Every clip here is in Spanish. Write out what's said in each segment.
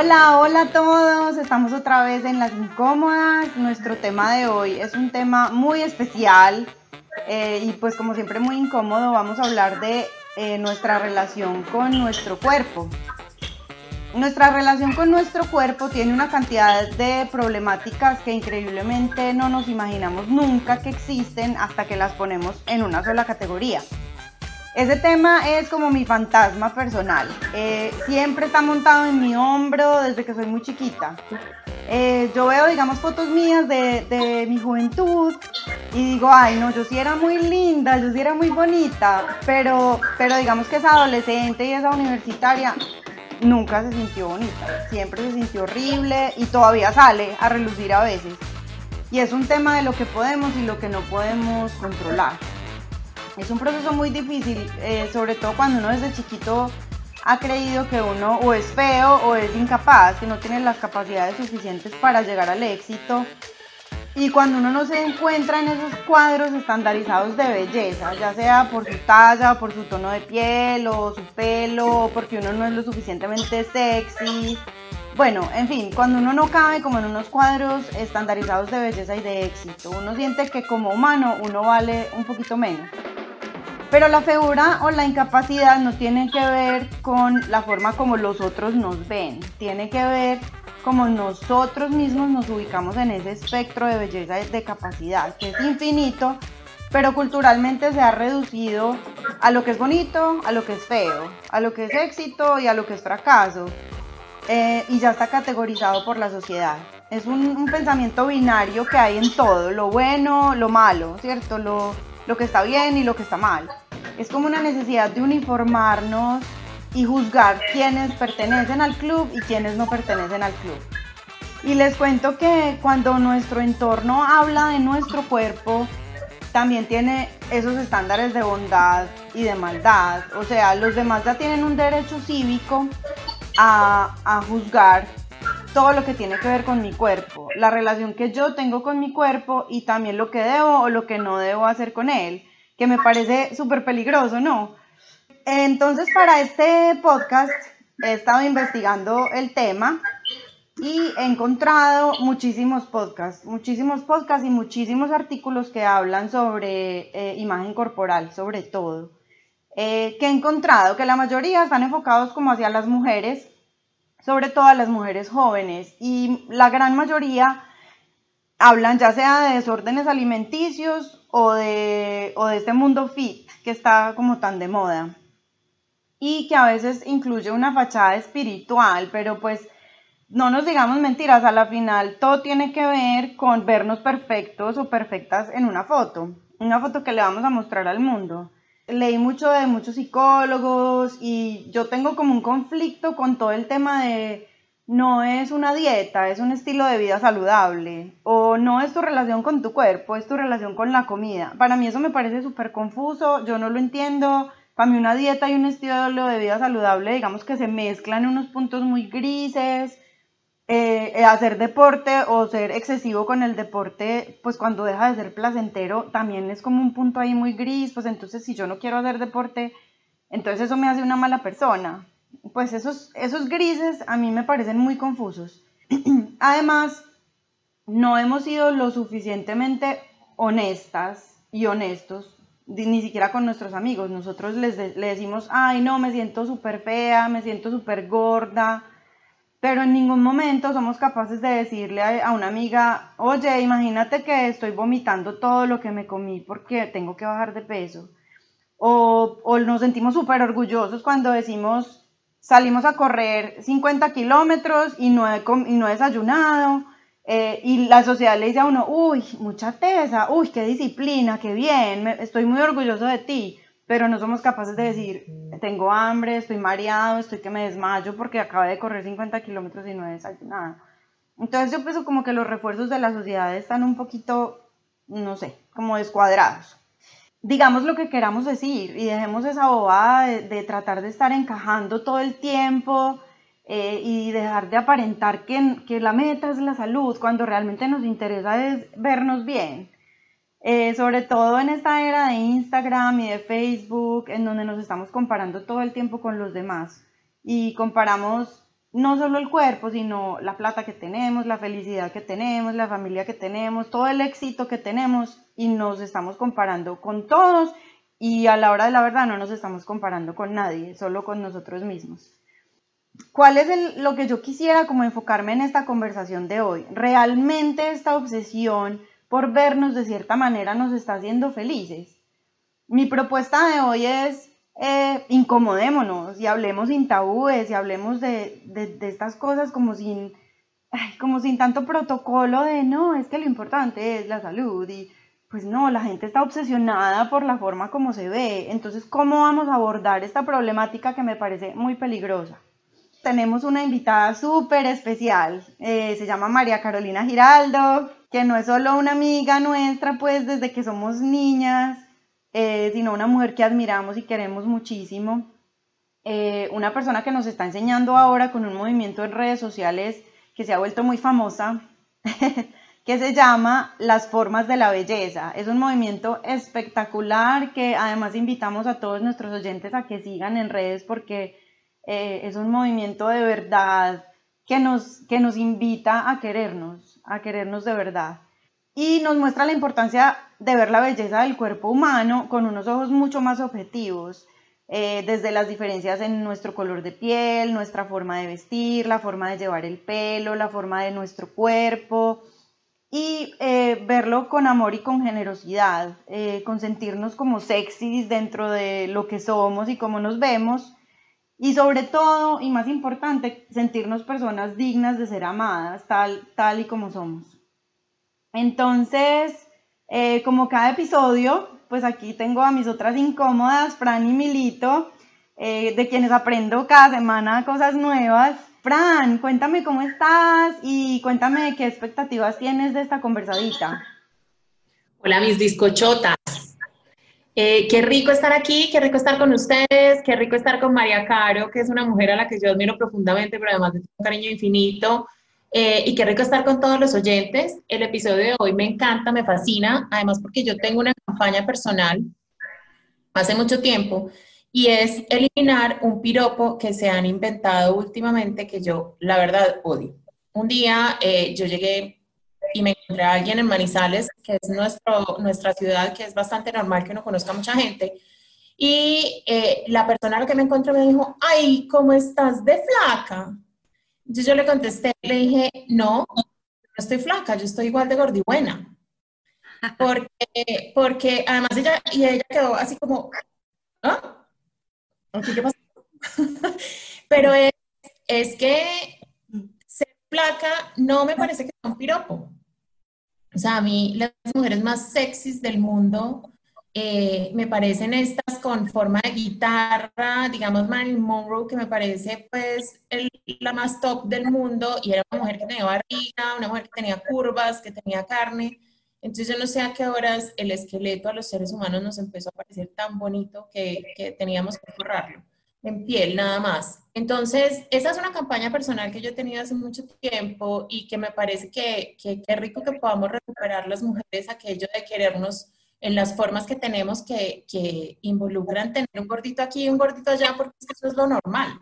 Hola, hola a todos. Estamos otra vez en Las Incómodas. Nuestro tema de hoy es un tema muy especial eh, y pues como siempre muy incómodo. Vamos a hablar de eh, nuestra relación con nuestro cuerpo. Nuestra relación con nuestro cuerpo tiene una cantidad de problemáticas que increíblemente no nos imaginamos nunca que existen hasta que las ponemos en una sola categoría. Ese tema es como mi fantasma personal. Eh, siempre está montado en mi hombro desde que soy muy chiquita. Eh, yo veo, digamos, fotos mías de, mi juventud y digo, ay, no, yo sí era muy linda, yo sí era muy bonita, pero, pero digamos que esa adolescente y esa universitaria nunca se sintió bonita, siempre se sintió horrible y todavía sale a relucir a veces. Y es un tema de lo que podemos y lo que no podemos controlar. Es un proceso muy difícil, eh, sobre todo cuando uno desde chiquito ha creído que uno o es feo o es incapaz, que no tiene las capacidades suficientes para llegar al éxito. Y cuando uno no se encuentra en esos cuadros estandarizados de belleza, ya sea por su talla, por su tono de piel o su pelo, o porque uno no es lo suficientemente sexy. Bueno, en fin, cuando uno no cabe como en unos cuadros estandarizados de belleza y de éxito, uno siente que como humano uno vale un poquito menos. Pero la figura o la incapacidad no tiene que ver con la forma como los otros nos ven, tiene que ver como nosotros mismos nos ubicamos en ese espectro de belleza de capacidad, que es infinito, pero culturalmente se ha reducido a lo que es bonito, a lo que es feo, a lo que es éxito y a lo que es fracaso, eh, y ya está categorizado por la sociedad. Es un, un, pensamiento binario que hay en todo, lo bueno, lo malo, ¿cierto? Lo, lo que está bien y lo que está mal. Es como una necesidad de uniformarnos y juzgar quiénes pertenecen al club y quiénes no pertenecen al club. Y les cuento que cuando nuestro entorno habla de nuestro cuerpo, también tiene esos estándares de bondad y de maldad. O sea, los demás ya tienen un derecho cívico a, a juzgar todo lo que tiene que ver con mi cuerpo, la relación que yo tengo con mi cuerpo y también lo que debo o lo que no debo hacer con él, que me parece súper peligroso, ¿no? Entonces, para este podcast he estado investigando el tema y he encontrado muchísimos podcasts, muchísimos podcasts y muchísimos artículos que hablan sobre eh, imagen corporal, sobre todo. Eh, que he encontrado que la mayoría están enfocados como hacia las mujeres sobre todo a las mujeres jóvenes. Y la gran mayoría hablan ya sea de desórdenes alimenticios o de, o de este mundo fit que está como tan de moda. Y que a veces incluye una fachada espiritual, pero pues no nos digamos mentiras, a la final todo tiene que ver con vernos perfectos o perfectas en una foto, una foto que le vamos a mostrar al mundo leí mucho de muchos psicólogos y yo tengo como un conflicto con todo el tema de no es una dieta, es un estilo de vida saludable o no es tu relación con tu cuerpo, es tu relación con la comida. Para mí eso me parece súper confuso, yo no lo entiendo. Para mí una dieta y un estilo de vida saludable, digamos que se mezclan unos puntos muy grises eh, eh, hacer deporte o ser excesivo con el deporte, pues cuando deja de ser placentero, también es como un punto ahí muy gris, pues entonces si yo no quiero hacer deporte, entonces eso me hace una mala persona. Pues esos, esos grises a mí me parecen muy confusos. Además, no hemos sido lo suficientemente honestas y honestos, ni siquiera con nuestros amigos. Nosotros les, les decimos, ay no, me siento súper fea, me siento súper gorda, pero en ningún momento somos capaces de decirle a, una amiga, oye, imagínate que estoy vomitando todo lo que me comí porque tengo que bajar de peso. O, o nos sentimos súper orgullosos cuando decimos, salimos a correr 50 kilómetros y no he, y no he desayunado. Eh, y la sociedad le dice a uno, uy, mucha tesa, uy, qué disciplina, qué bien, estoy muy orgulloso de ti pero no somos capaces de decir, tengo hambre, estoy mareado, estoy que me desmayo porque acabé de correr 50 kilómetros y no he desayunado. Entonces yo pienso como que los refuerzos de la sociedad están un poquito, no sé, como descuadrados. Digamos lo que queramos decir y dejemos esa bobada de, tratar de estar encajando todo el tiempo eh, y dejar de aparentar que, que la meta es la salud cuando realmente nos interesa es vernos bien. Eh, sobre todo en esta era de Instagram y de Facebook, en donde nos estamos comparando todo el tiempo con los demás y comparamos no solo el cuerpo, sino la plata que tenemos, la felicidad que tenemos, la familia que tenemos, todo el éxito que tenemos y nos estamos comparando con todos y a la hora de la verdad no nos estamos comparando con nadie, solo con nosotros mismos. ¿Cuál es lo que yo quisiera como enfocarme en esta conversación de hoy? ¿Realmente esta obsesión por vernos de cierta manera nos está haciendo felices? Mi propuesta de hoy es eh, incomodémonos y hablemos sin tabúes y hablemos de, estas cosas como sin, como sin tanto protocolo de no, es que lo importante es la salud y pues no, la gente está obsesionada por la forma como se ve. Entonces, ¿cómo vamos a abordar esta problemática que me parece muy peligrosa? Tenemos una invitada súper especial, eh, se llama María Carolina Giraldo, que no es solo una amiga nuestra, pues desde que somos niñas, eh, sino una mujer que admiramos y queremos muchísimo. Eh, una persona que nos está enseñando ahora con un movimiento en redes sociales que se ha vuelto muy famosa, que se llama Las Formas de la Belleza. Es un movimiento espectacular que además invitamos a todos nuestros oyentes a que sigan en redes porque eh, es un movimiento de verdad que nos, que nos invita a querernos, a querernos de verdad. Y nos muestra la importancia de ver la belleza del cuerpo humano con unos ojos mucho más objetivos, eh, desde las diferencias en nuestro color de piel, nuestra forma de vestir, la forma de llevar el pelo, la forma de nuestro cuerpo. Y eh, verlo con amor y con generosidad, eh, con sentirnos como sexys dentro de lo que somos y cómo nos vemos y sobre todo y más importante sentirnos personas dignas de ser amadas tal, tal y como somos. Entonces, eh, como cada episodio, pues aquí tengo a mis otras incómodas, Fran y Milito, eh, de quienes aprendo cada semana cosas nuevas. Fran, cuéntame cómo estás y cuéntame qué expectativas tienes de esta conversadita. Hola, mis discochotas. Eh, qué rico estar aquí, qué rico estar con ustedes, qué rico estar con María Caro, que es una mujer a la que yo admiro profundamente, pero además de un cariño infinito. Eh, y qué rico estar con todos los oyentes. El episodio de hoy me encanta, me fascina, además porque yo tengo una campaña personal hace mucho tiempo y es eliminar un piropo que se han inventado últimamente que yo, la verdad, odio. Un día eh, yo llegué y me encontré a alguien en Manizales, que es nuestro, nuestra ciudad, que es bastante normal que uno conozca a mucha gente. Y eh, la persona a la que me encontré me dijo, ay, ¿cómo estás de flaca? Entonces yo le contesté, le dije, no, no estoy flaca, yo estoy igual de gorda y buena. Porque, porque además ella, y ella quedó así como, ¿ah? ¿Qué pasó? Pero es, es que ser flaca no me parece que sea un piropo. O sea, a mí las mujeres más sexys del mundo eh, me parecen estas con forma de guitarra, digamos Marilyn Monroe, que me parece pues la más top del mundo y era una mujer que tenía barriga, una mujer que tenía curvas, que tenía carne. Entonces yo no sé a qué horas el esqueleto a los seres humanos nos empezó a parecer tan bonito que, que teníamos que forrarlo en piel nada más. Entonces, esa es una campaña personal que yo he tenido hace mucho tiempo y que me parece que, que, que rico que podamos recuperar las mujeres aquello de querernos en las formas que tenemos que, que involucran tener un gordito aquí y un gordito allá, porque eso es lo normal.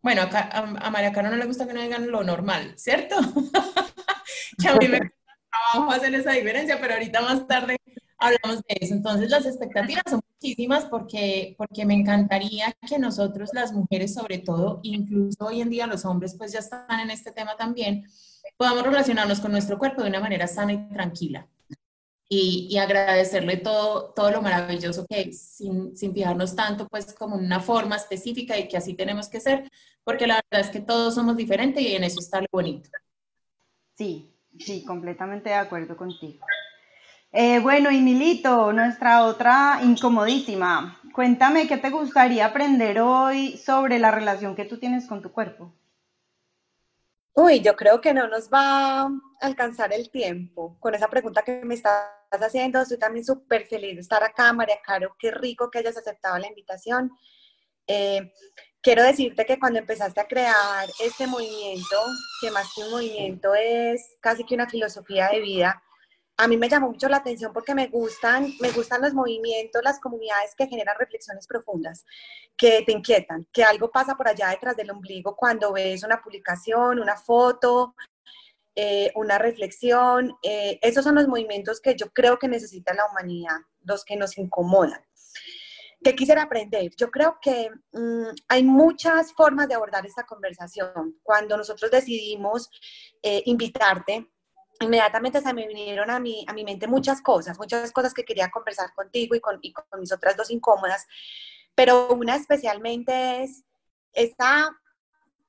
Bueno, acá, a, María Caro no le gusta que no digan lo normal, ¿cierto? que a mí me cuesta trabajo hacer esa diferencia, pero ahorita más tarde hablamos de eso. Entonces, las expectativas son muchísimas porque, porque me encantaría que nosotros, las mujeres sobre todo, incluso hoy en día los hombres pues ya están en este tema también, podamos relacionarnos con nuestro cuerpo de una manera sana y tranquila y, agradecerle todo, todo lo maravilloso que es, sin, sin, fijarnos tanto pues como una forma específica y que así tenemos que ser, porque la verdad es que todos somos diferentes y en eso está lo bonito. Sí, sí, completamente de acuerdo contigo. Eh, bueno, y Milito, nuestra otra incomodísima, cuéntame qué te gustaría aprender hoy sobre la relación que tú tienes con tu cuerpo. Uy, yo creo que no nos va a alcanzar el tiempo con esa pregunta que me estás haciendo. Estoy también súper feliz de estar acá, María Caro. Qué rico que hayas aceptado la invitación. Eh, quiero decirte que cuando empezaste a crear este movimiento, que más que un movimiento es casi que una filosofía de vida, a mí me llamó mucho la atención porque me gustan, me gustan los movimientos, las comunidades que generan reflexiones profundas, que te inquietan, que algo pasa por allá detrás del ombligo cuando ves una publicación, una foto, eh, una reflexión. Eh, esos son los movimientos que yo creo que necesita la humanidad, los que nos incomodan. ¿Qué quisiera aprender? Yo creo que mm, hay muchas formas de abordar esta conversación. Cuando nosotros decidimos eh, invitarte, inmediatamente se me vinieron a mi, a mi mente muchas cosas, muchas cosas que quería conversar contigo y con, y con mis otras dos incómodas, pero una especialmente es esa,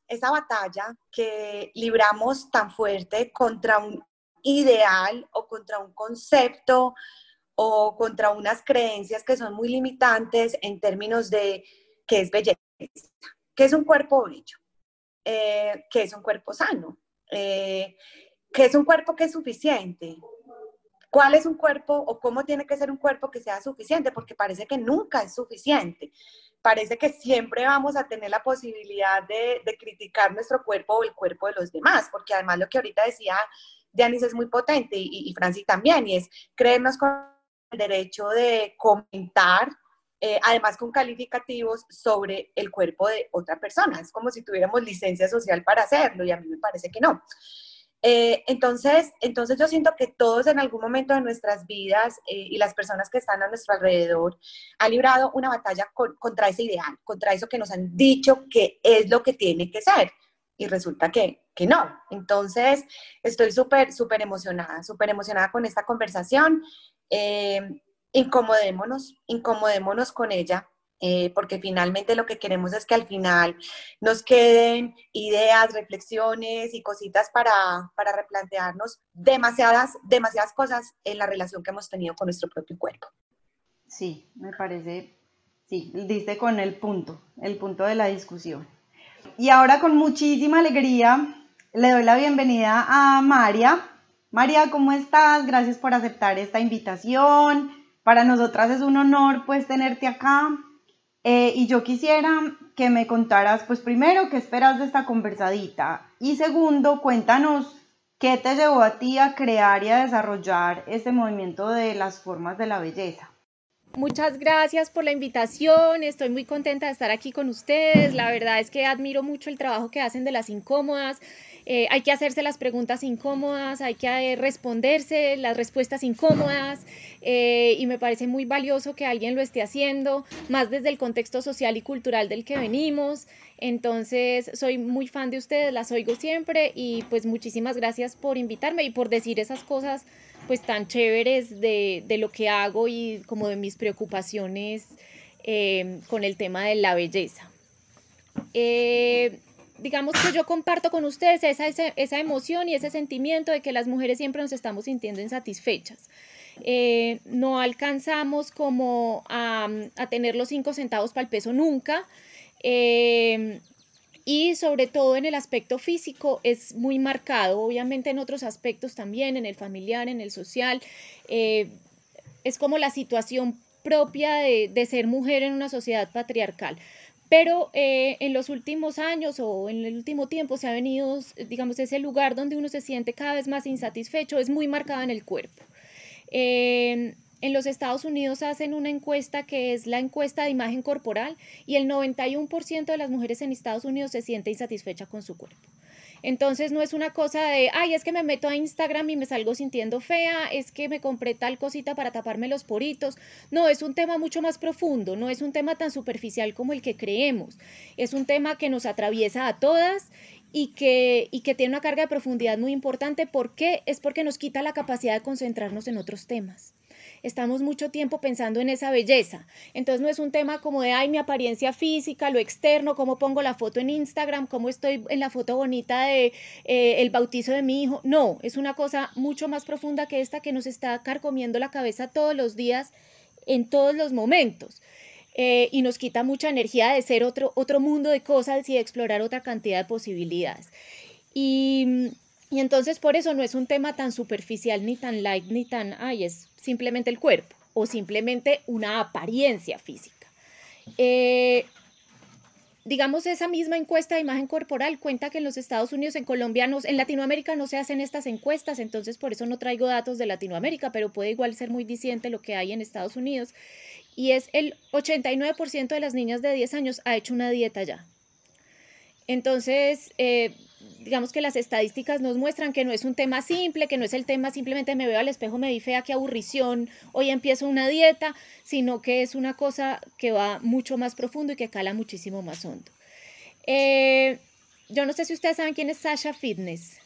esa batalla que libramos tan fuerte contra un ideal o contra un concepto o contra unas creencias que son muy limitantes en términos de qué es belleza, qué es un cuerpo bello, eh, qué es un cuerpo sano. Eh, ¿Qué es un cuerpo que es suficiente? ¿Cuál es un cuerpo o cómo tiene que ser un cuerpo que sea suficiente? Porque parece que nunca es suficiente. Parece que siempre vamos a tener la posibilidad de, criticar nuestro cuerpo o el cuerpo de los demás, porque además lo que ahorita decía Dianis es muy potente y, y Francis también, y es creernos con el derecho de comentar, eh, además con calificativos sobre el cuerpo de otra persona. Es como si tuviéramos licencia social para hacerlo y a mí me parece que no. Eh, entonces, entonces yo siento que todos en algún momento de nuestras vidas eh, y las personas que están a nuestro alrededor han librado una batalla contra ese ideal, contra eso que nos han dicho que es lo que tiene que ser. Y resulta que, que no. Entonces, estoy súper, súper emocionada, súper emocionada con esta conversación. Eh, incomodémonos, incomodémonos con ella. Eh, porque finalmente lo que queremos es que al final nos queden ideas, reflexiones y cositas para, para replantearnos demasiadas, demasiadas cosas en la relación que hemos tenido con nuestro propio cuerpo. Sí, me parece, sí, diste con el punto, el punto de la discusión. Y ahora con muchísima alegría le doy la bienvenida a María. María, ¿cómo estás? Gracias por aceptar esta invitación. Para nosotras es un honor pues tenerte acá. Eh, y yo quisiera que me contaras, pues primero, qué esperas de esta conversadita y segundo, cuéntanos qué te llevó a ti a crear y a desarrollar este movimiento de las formas de la belleza. Muchas gracias por la invitación, estoy muy contenta de estar aquí con ustedes, la verdad es que admiro mucho el trabajo que hacen de las incómodas, eh, hay que hacerse las preguntas incómodas, hay que eh, responderse las respuestas incómodas eh, y me parece muy valioso que alguien lo esté haciendo, más desde el contexto social y cultural del que venimos. Entonces, soy muy fan de ustedes, las oigo siempre y pues muchísimas gracias por invitarme y por decir esas cosas pues tan chéveres de, de lo que hago y como de mis preocupaciones con el tema de la belleza. Digamos que yo comparto con ustedes esa, esa, emoción y ese sentimiento de que las mujeres siempre nos estamos sintiendo insatisfechas. Eh, no alcanzamos como a, tener los cinco centavos para el peso nunca. Eh, y sobre todo en el aspecto físico es muy marcado, obviamente en otros aspectos también, en el familiar, en el social. Eh, es como la situación propia de, de ser mujer en una sociedad patriarcal. Pero eh, en los últimos años o en el último tiempo se ha venido, digamos, ese lugar donde uno se siente cada vez más insatisfecho, es muy marcado en el cuerpo. en los Estados Unidos hacen una encuesta que es la encuesta de imagen corporal y el 91% de las mujeres en Estados Unidos se siente insatisfecha con su cuerpo. Entonces no es una cosa de, ay, es que me meto a Instagram y me salgo sintiendo fea, es que me compré tal cosita para taparme los poritos. No, es un tema mucho más profundo, no es un tema tan superficial como el que creemos. Es un tema que nos atraviesa a todas y que, y que tiene una carga de profundidad muy importante. ¿Por qué? Es porque nos quita la capacidad de concentrarnos en otros temas estamos mucho tiempo pensando en esa belleza. Entonces no es un tema como de, ay, mi apariencia física, lo externo, cómo pongo la foto en Instagram, cómo estoy en la foto bonita de eh, el bautizo de mi hijo. No, es una cosa mucho más profunda que esta que nos está carcomiendo la cabeza todos los días, en todos los momentos. Eh, y nos quita mucha energía de ser otro, otro mundo de cosas y de explorar otra cantidad de posibilidades. Y, y entonces por eso no es un tema tan superficial, ni tan light, ni tan, ay, es simplemente el cuerpo o simplemente una apariencia física. Eh, digamos, esa misma encuesta de imagen corporal cuenta que en los Estados Unidos, en Colombia, en Latinoamérica no se hacen estas encuestas, entonces por eso no traigo datos de Latinoamérica, pero puede igual ser muy diciente lo que hay en Estados Unidos. Y es el 89% de las niñas de 10 años ha hecho una dieta ya. Entonces, eh, digamos que las estadísticas nos muestran que no es un tema simple, que no es el tema simplemente me veo al espejo, me vi fea, qué aburrición, hoy empiezo una dieta, sino que es una cosa que va mucho más profundo y que cala muchísimo más hondo. Eh, yo no sé si ustedes saben quién es Sasha Fitness.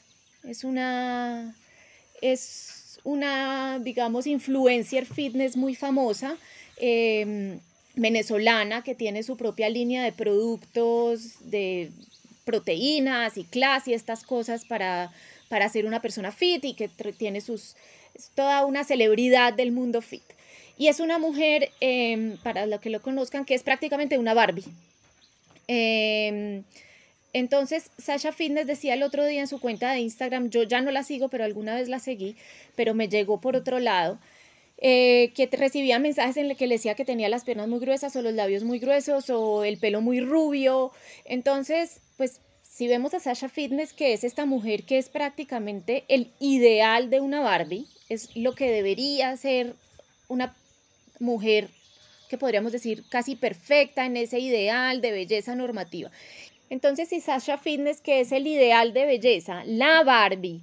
Es una, es una, digamos, influencer fitness muy famosa. Eh, venezolana que tiene su propia línea de productos de proteínas y clase y estas cosas para, para ser una persona fit y que tiene sus, toda una celebridad del mundo fit. Y es una mujer, em, para los que lo conozcan, que es prácticamente una Barbie. Em, entonces, Sasha Fitness decía el otro día en su cuenta de Instagram, yo ya no la sigo, pero alguna vez la seguí, pero me llegó por otro lado, eh, que recibía mensajes en los que le decía que tenía las piernas muy gruesas o los labios muy gruesos o el pelo muy rubio. Entonces, pues si vemos a Sasha Fitness, que es esta mujer que es prácticamente el ideal de una Barbie, es lo que debería ser una mujer que podríamos decir casi perfecta en ese ideal de belleza normativa. Entonces, si Sasha Fitness, que es el ideal de belleza, la Barbie,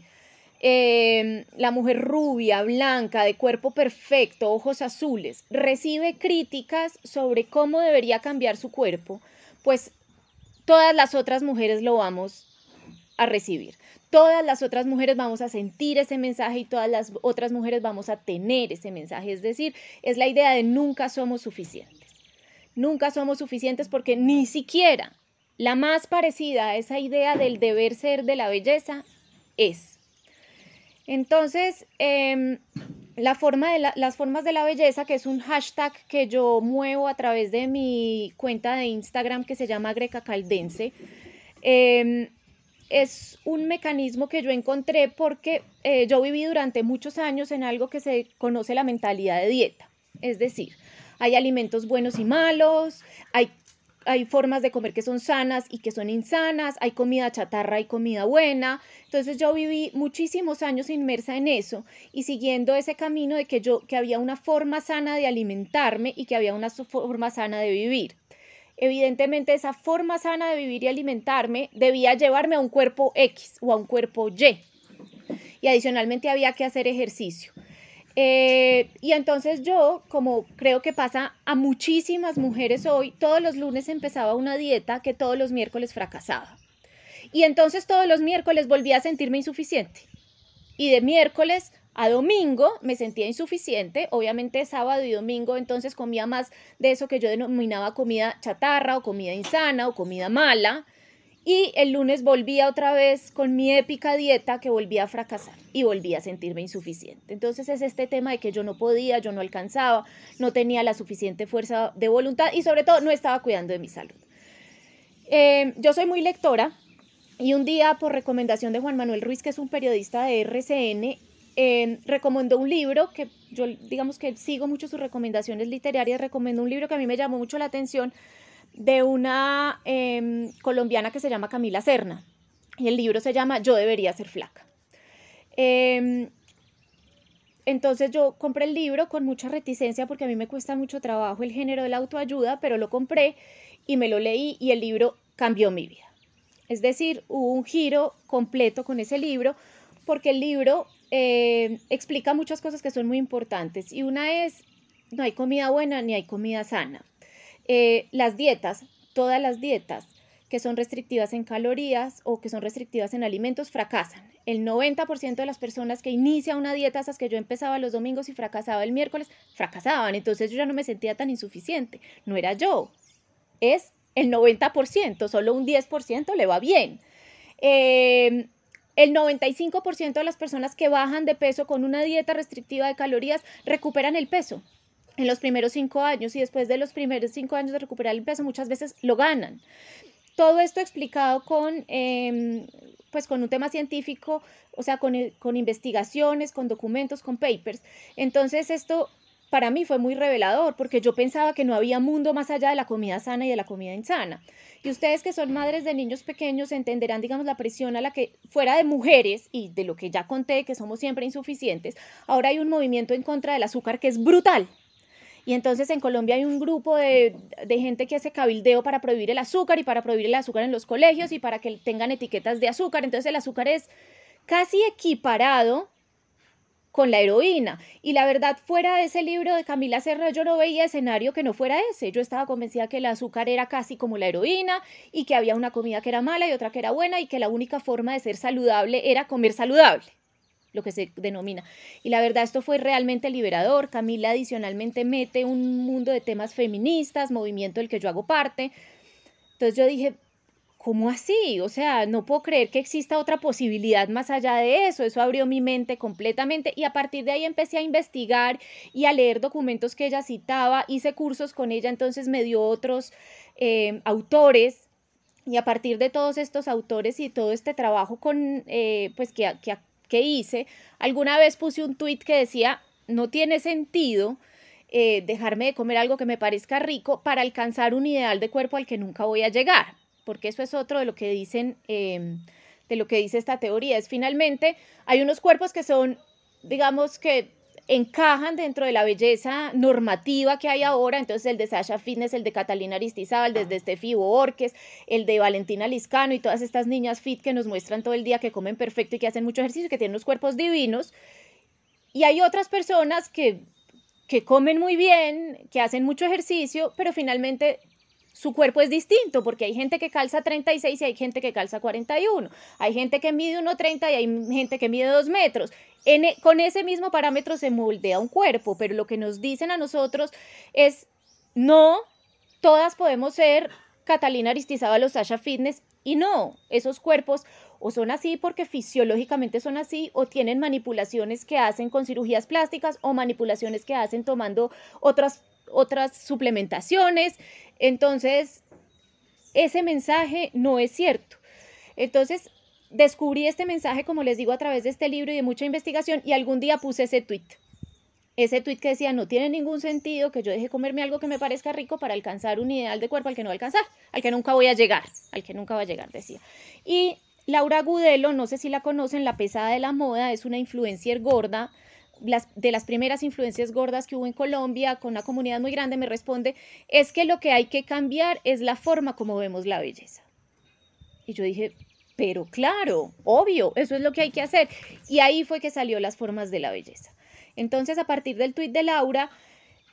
em, la mujer rubia, blanca, de cuerpo perfecto, ojos azules, recibe críticas sobre cómo debería cambiar su cuerpo, pues todas las otras mujeres lo vamos a recibir. Todas las otras mujeres vamos a sentir ese mensaje y todas las otras mujeres vamos a tener ese mensaje. Es decir, es la idea de nunca somos suficientes. Nunca somos suficientes porque ni siquiera la más parecida a esa idea del deber ser de la belleza es. Entonces, em, la forma de las formas de la belleza, que es un hashtag que yo muevo a través de mi cuenta de Instagram que se llama Greca Caldense, em, es un mecanismo que yo encontré porque eh, yo viví durante muchos años en algo que se conoce la mentalidad de dieta. Es decir, hay alimentos buenos y malos, hay hay formas de comer que son sanas y que son insanas, hay comida chatarra y comida buena. Entonces yo viví muchísimos años inmersa en eso y siguiendo ese camino de que yo que había una forma sana de alimentarme y que había una forma sana de vivir. Evidentemente esa forma sana de vivir y alimentarme debía llevarme a un cuerpo X o a un cuerpo Y. Y adicionalmente había que hacer ejercicio. Eh, y entonces yo, como creo que pasa a muchísimas mujeres hoy, todos los lunes empezaba una dieta que todos los miércoles fracasaba. Y entonces todos los miércoles volvía a sentirme insuficiente. Y de miércoles a domingo me sentía insuficiente, obviamente sábado y domingo entonces comía más de eso que yo denominaba comida chatarra o comida insana o comida mala. Y el lunes volvía otra vez con mi épica dieta que volvía a fracasar y volvía a sentirme insuficiente. Entonces es este tema de que yo no podía, yo no alcanzaba, no tenía la suficiente fuerza de voluntad y sobre todo no estaba cuidando de mi salud. Eh, yo soy muy lectora y un día por recomendación de Juan Manuel Ruiz, que es un periodista de RCN, eh, recomendó un libro que yo digamos que sigo mucho sus recomendaciones literarias, recomendó un libro que a mí me llamó mucho la atención de una em, colombiana que se llama Camila Serna. Y el libro se llama Yo debería ser flaca. Em, entonces yo compré el libro con mucha reticencia porque a mí me cuesta mucho trabajo el género de la autoayuda, pero lo compré y me lo leí y el libro cambió mi vida. Es decir, hubo un giro completo con ese libro porque el libro em, explica muchas cosas que son muy importantes y una es, no hay comida buena ni hay comida sana. Eh, las dietas, todas las dietas que son restrictivas en calorías o que son restrictivas en alimentos fracasan. El 90% de las personas que inicia una dieta, esas que yo empezaba los domingos y fracasaba el miércoles, fracasaban. Entonces yo ya no me sentía tan insuficiente. No era yo, es el 90%, solo un 10% le va bien. Eh, el 95% de las personas que bajan de peso con una dieta restrictiva de calorías recuperan el peso en los primeros cinco años y después de los primeros cinco años de recuperar el peso muchas veces lo ganan. Todo esto explicado con, em, pues con un tema científico, o sea, con, con investigaciones, con documentos, con papers. Entonces esto para mí fue muy revelador porque yo pensaba que no había mundo más allá de la comida sana y de la comida insana. Y ustedes que son madres de niños pequeños entenderán, digamos, la presión a la que fuera de mujeres y de lo que ya conté, que somos siempre insuficientes, ahora hay un movimiento en contra del azúcar que es brutal. Y entonces en Colombia hay un grupo de, de, gente que hace cabildeo para prohibir el azúcar y para prohibir el azúcar en los colegios y para que tengan etiquetas de azúcar. Entonces el azúcar es casi equiparado con la heroína. Y la verdad, fuera de ese libro de Camila Serra, yo no veía escenario que no fuera ese. Yo estaba convencida que el azúcar era casi como la heroína y que había una comida que era mala y otra que era buena y que la única forma de ser saludable era comer saludable lo que se denomina. Y la verdad, esto fue realmente liberador. Camila adicionalmente mete un mundo de temas feministas, movimiento del que yo hago parte. Entonces yo dije, ¿cómo así? O sea, no puedo creer que exista otra posibilidad más allá de eso. Eso abrió mi mente completamente y a partir de ahí empecé a investigar y a leer documentos que ella citaba, hice cursos con ella, entonces me dio otros eh, autores y a partir de todos estos autores y todo este trabajo con, eh, pues que, que, que, hice, alguna vez puse un tweet que decía, no tiene sentido eh, dejarme de comer algo que me parezca rico para alcanzar un ideal de cuerpo al que nunca voy a llegar porque eso es otro de lo que dicen, em, de lo que dice esta teoría, es finalmente hay unos cuerpos que son, digamos que encajan dentro de la belleza normativa que hay ahora, entonces el de Sasha Fitness, el de Catalina Aristizábal, el de Steffi Borges, el de Valentina Liscano y todas estas niñas fit que nos muestran todo el día que comen perfecto y que hacen mucho ejercicio, que tienen unos cuerpos divinos. Y hay otras personas que, que comen muy bien, que hacen mucho ejercicio, pero finalmente su cuerpo es distinto, porque hay gente que calza 36 y hay gente que calza 41. Hay gente que mide 1,30 y hay gente que mide 2 metros. E, con ese mismo parámetro se moldea un cuerpo, pero lo que nos dicen a nosotros es, no, todas podemos ser Catalina Aristizábal o Sasha Fitness, y no, esos cuerpos o son así porque fisiológicamente son así, o tienen manipulaciones que hacen con cirugías plásticas, o manipulaciones que hacen tomando otras otras suplementaciones. Entonces, ese mensaje no es cierto. Entonces, descubrí este mensaje, como les digo, a través de este libro y de mucha investigación y algún día puse ese tweet. Ese tweet que decía, no tiene ningún sentido que yo deje comerme algo que me parezca rico para alcanzar un ideal de cuerpo al que no alcanzar, al que nunca voy a llegar, al que nunca va a llegar, decía. Y Laura Gudelo, no sé si la conocen, la pesada de la moda, es una influencer gorda, de las primeras influencias gordas que hubo en Colombia, con una comunidad muy grande, me responde, es que lo que hay que cambiar es la forma como vemos la belleza. Y yo dije, pero claro, obvio, eso es lo que hay que hacer. Y ahí fue que salió las formas de la belleza. Entonces, a partir del tuit de Laura,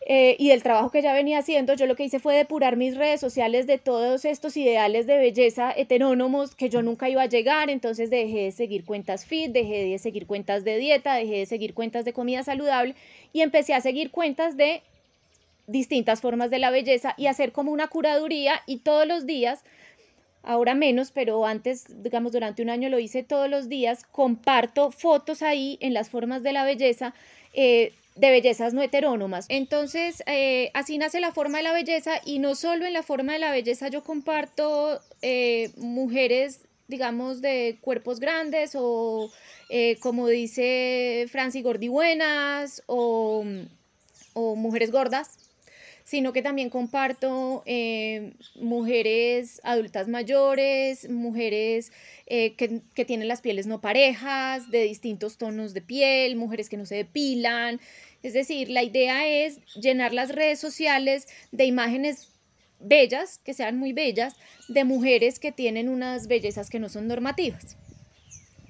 eh, y del trabajo que ya venía haciendo, yo lo que hice fue depurar mis redes sociales de todos estos ideales de belleza heterónomos que yo nunca iba a llegar, entonces dejé de seguir cuentas fit, dejé de seguir cuentas de dieta, dejé de seguir cuentas de comida saludable y empecé a seguir cuentas de distintas formas de la belleza y hacer como una curaduría. Y todos los días ahora menos, pero antes, digamos, durante un año lo hice todos los días, comparto fotos ahí en las formas de la belleza eh, de bellezas no heterónomas. Entonces, eh, así nace la forma de la belleza y no solo en la forma de la belleza yo comparto eh, mujeres, digamos, de cuerpos grandes o, eh, como dice Franci, gordibuenas o, o mujeres gordas, sino que también comparto mujeres adultas mayores, mujeres que, que, tienen las pieles no parejas, de distintos tonos de piel, mujeres que no se depilan, es decir, la idea es llenar las redes sociales de imágenes bellas, que sean muy bellas, de mujeres que tienen unas bellezas que no son normativas.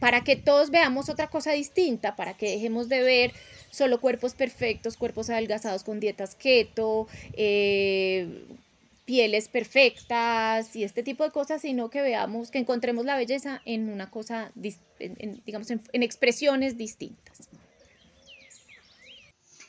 Para que todos veamos otra cosa distinta, para que dejemos de ver solo cuerpos perfectos, cuerpos adelgazados con dietas keto, eh, pieles perfectas y este tipo de cosas, sino que veamos, que encontremos la belleza en una cosa, digamos, en expresiones distintas.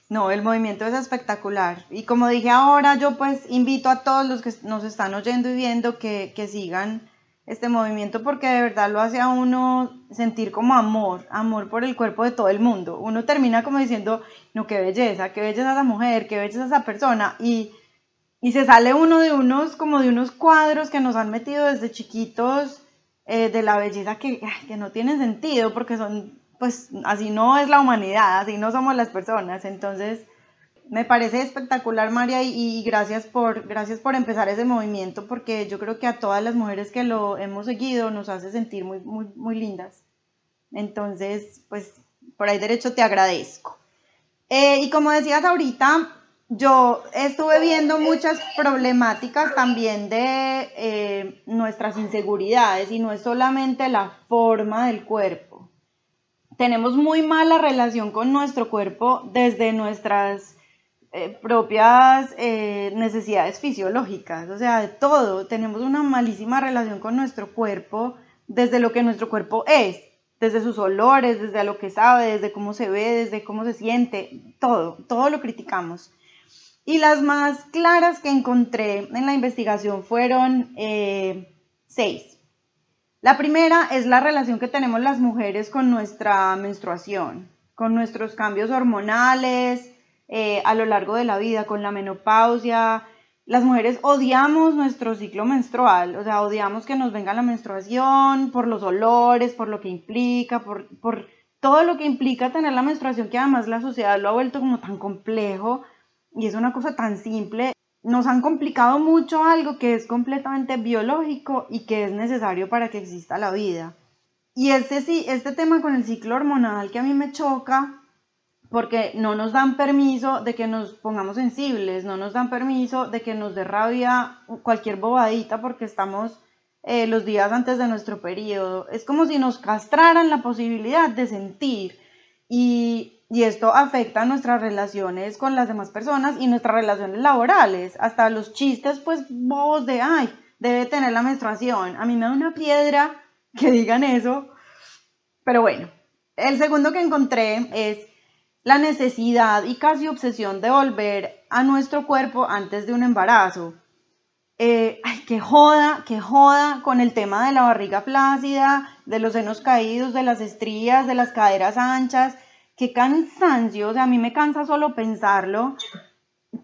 No, el movimiento es espectacular. Y como dije ahora, yo pues invito a todos los que nos están oyendo y viendo que, sigan este movimiento porque de verdad lo hace a uno sentir como amor, amor por el cuerpo de todo el mundo. Uno termina como diciendo, no, qué belleza, qué belleza esa mujer, qué belleza esa persona. Y, se sale uno de unos, como de unos cuadros que nos han metido desde chiquitos eh, de la belleza que, que no tienen sentido porque son pues así no es la humanidad, así no somos las personas. Entonces, Me parece espectacular, María, y, gracias, por, gracias por empezar ese movimiento, porque yo creo que a todas las mujeres que lo hemos seguido nos hace sentir muy, muy, muy lindas. Entonces, pues, por ahí derecho te agradezco. Eh, y como decías ahorita, yo estuve viendo muchas problemáticas también de eh, nuestras inseguridades y no es solamente la forma del cuerpo. Tenemos muy mala relación con nuestro cuerpo desde nuestras eh, propias eh, necesidades fisiológicas, o sea, de todo. Tenemos una malísima relación con nuestro cuerpo desde lo que nuestro cuerpo es, desde sus olores, desde lo que sabe, desde cómo se ve, desde cómo se siente, todo, todo lo criticamos. Y las más claras que encontré en la investigación fueron eh, seis. La primera es la relación que tenemos las mujeres con nuestra menstruación, con nuestros cambios hormonales eh, a lo largo de la vida, con la menopausia. Las mujeres odiamos nuestro ciclo menstrual, o sea, odiamos que nos venga la menstruación por los olores, por lo que implica, por, por todo lo que implica tener la menstruación, que además la sociedad lo ha vuelto como tan complejo y es una cosa tan simple, nos han complicado mucho algo que es completamente biológico y que es necesario para que exista la vida. Y este, este tema con el ciclo hormonal que a mí me choca, porque no nos dan permiso de que nos pongamos sensibles, no nos dan permiso de que nos dé rabia cualquier bobadita porque estamos eh, los días antes de nuestro periodo. Es como si nos castraran la posibilidad de sentir. Y y esto afecta nuestras relaciones con las demás personas y nuestras relaciones laborales, hasta los chistes pues bobos de, ay, debe tener la menstruación. A mí me da una piedra que digan eso, pero bueno, el segundo que encontré es la necesidad y casi obsesión de volver a nuestro cuerpo antes de un embarazo. Eh, ay, que joda, que joda con el tema de la barriga flácida, de los senos caídos, de las estrías, de las caderas anchas. Qué cansancio, o sea, a mí me cansa solo pensarlo,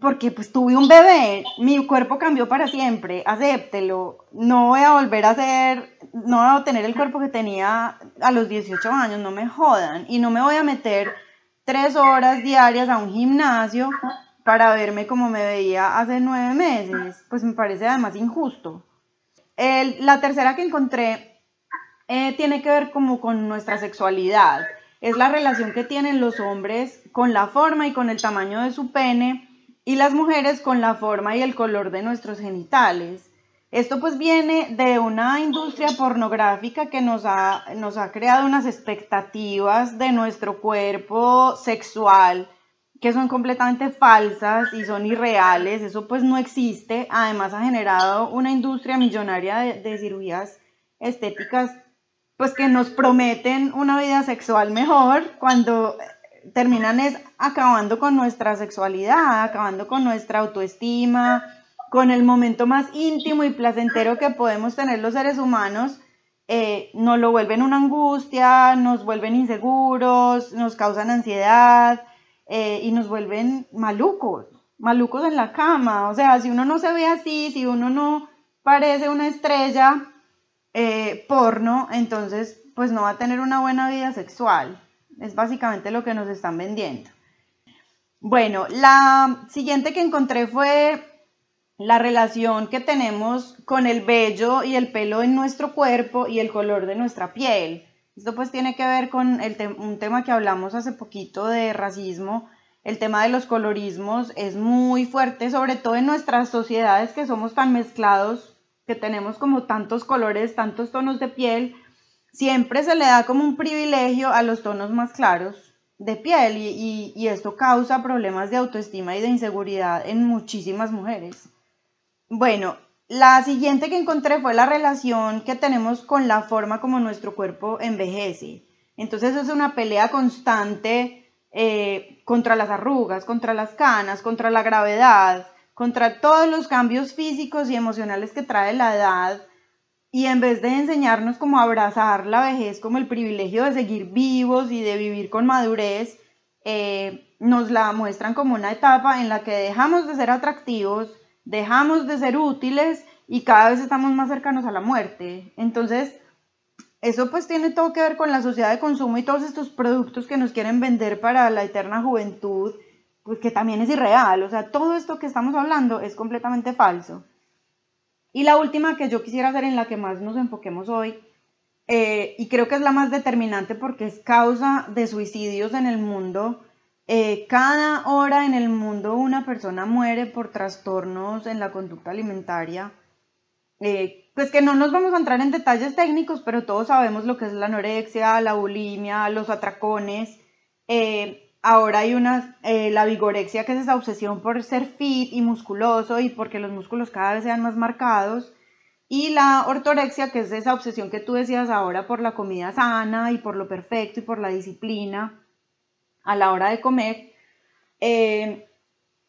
porque pues tuve un bebé, mi cuerpo cambió para siempre, acéptelo, no voy a volver a ser, no voy a tener el cuerpo que tenía a los 18 años, no me jodan, y no me voy a meter tres horas diarias a un gimnasio para verme como me veía hace nueve meses, pues me parece además injusto. la tercera que encontré eh, tiene que ver como con nuestra sexualidad es la relación que tienen los hombres con la forma y con el tamaño de su pene y las mujeres con la forma y el color de nuestros genitales. Esto pues viene de una industria pornográfica que nos ha, nos ha creado unas expectativas de nuestro cuerpo sexual que son completamente falsas y son irreales, eso pues no existe, además ha generado una industria millonaria de, cirugías estéticas pues que nos prometen una vida sexual mejor cuando terminan es acabando con nuestra sexualidad, acabando con nuestra autoestima, con el momento más íntimo y placentero que podemos tener los seres humanos, eh, nos lo vuelven una angustia, nos vuelven inseguros, nos causan ansiedad eh, y nos vuelven malucos, malucos en la cama. O sea, si uno no se ve así, si uno no parece una estrella, eh, porno, entonces pues no va a tener una buena vida sexual. Es básicamente lo que nos están vendiendo. Bueno, la siguiente que encontré fue la relación que tenemos con el vello y el pelo en nuestro cuerpo y el color de nuestra piel. Esto pues tiene que ver con un tema que hablamos hace poquito de racismo. El tema de los colorismos es muy fuerte, sobre todo en nuestras sociedades que somos tan mezclados que tenemos como tantos colores, tantos tonos de piel, siempre se le da como un privilegio a los tonos más claros de piel y, esto causa problemas de autoestima y de inseguridad en muchísimas mujeres. Bueno, la siguiente que encontré fue la relación que tenemos con la forma como nuestro cuerpo envejece. Entonces es una pelea constante eh, contra las arrugas, contra las canas, contra la gravedad, contra todos los cambios físicos y emocionales que trae la edad y en vez de enseñarnos cómo abrazar la vejez como el privilegio de seguir vivos y de vivir con madurez, eh, nos la muestran como una etapa en la que dejamos de ser atractivos, dejamos de ser útiles y cada vez estamos más cercanos a la muerte. Entonces, eso pues tiene todo que ver con la sociedad de consumo y todos estos productos que nos quieren vender para la eterna juventud pues que también es irreal. O sea, todo esto que estamos hablando es completamente falso. Y la última que yo quisiera hacer en la que más nos enfoquemos hoy, eh, y creo que es la más determinante porque es causa de suicidios en el mundo. Eh, cada hora en el mundo una persona muere por trastornos en la conducta alimentaria. Eh, pues que no nos vamos a entrar en detalles técnicos, pero todos sabemos lo que es la anorexia, la bulimia, los atracones. ahora hay una, la vigorexia, que es esa obsesión por ser fit y musculoso y porque los músculos cada vez sean más marcados. Y la ortorexia, que es esa obsesión que tú decías ahora por la comida sana y por lo perfecto y por la disciplina a la hora de comer, eh,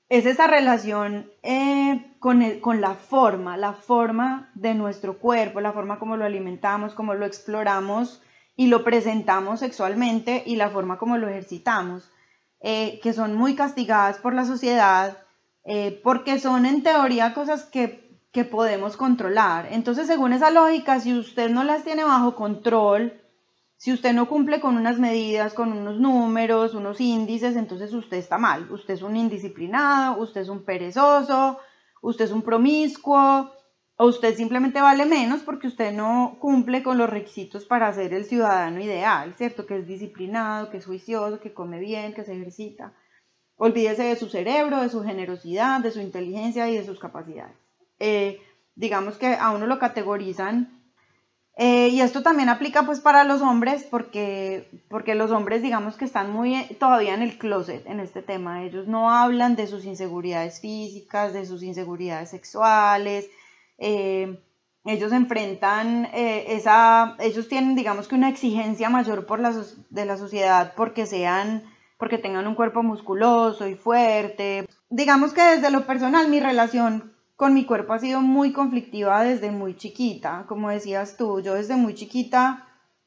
es esa relación eh, con, con, la forma, la forma de nuestro cuerpo, la forma como lo alimentamos, como lo exploramos y lo presentamos sexualmente y la forma como lo ejercitamos, eh, que son muy castigadas por la sociedad, porque son en teoría cosas que que podemos controlar. Entonces, según esa lógica, si usted no las tiene bajo control, si usted no cumple con unas medidas, con unos números, unos índices, entonces usted está mal. Usted es un indisciplinado, usted es un perezoso, usted es un promiscuo, o usted simplemente vale menos porque usted no cumple con los requisitos para ser el ciudadano ideal, ¿cierto? Que es disciplinado, que es juicioso, que come bien, que se ejercita. Olvídese de su cerebro, de su generosidad, de su inteligencia y de sus capacidades. Eh, digamos que a uno lo categorizan. Eh, y esto también aplica pues para los hombres porque, porque los hombres digamos que están muy eh, todavía en el closet en este tema. Ellos no hablan de sus inseguridades físicas, de sus inseguridades sexuales. ellos enfrentan esa, ellos tienen digamos que una exigencia mayor por la, de la sociedad porque sean, porque tengan un cuerpo musculoso y fuerte. Digamos que desde lo personal mi relación con mi cuerpo ha sido muy conflictiva desde muy chiquita. Como decías tú, yo desde muy chiquita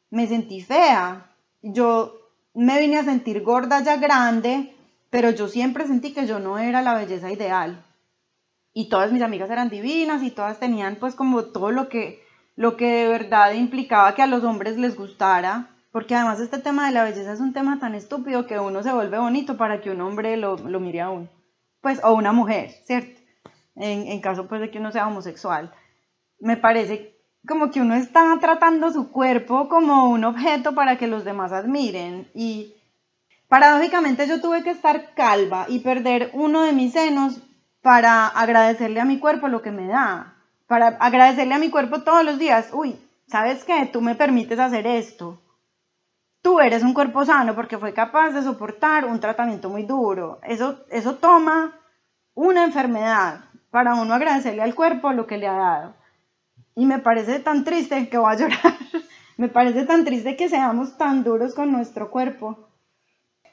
me sentí fea. Yo me vine a sentir gorda ya grande, pero yo siempre sentí que yo no era la belleza ideal. Y todas mis amigas eran divinas y todas tenían pues como todo lo que, lo que de verdad implicaba que a los hombres les gustara. Porque además este tema de la belleza es un tema tan estúpido que uno se vuelve bonito para que un hombre lo, lo mire a uno. Pues, o una mujer, ¿cierto? En, caso pues de que uno sea homosexual. Me parece como que uno está tratando su cuerpo como un objeto para que los demás admiren y paradójicamente yo tuve que estar calva y perder uno de mis senos para agradecerle a mi cuerpo lo que me da, para agradecerle a mi cuerpo todos los días, uy, ¿sabes qué? Tú me permites hacer esto. Tú eres un cuerpo sano porque fue capaz de soportar un tratamiento muy duro. Eso, eso toma una enfermedad para uno agradecerle al cuerpo lo que le ha dado. Y me parece tan triste que voy a llorar. me parece tan triste que seamos tan duros con nuestro cuerpo.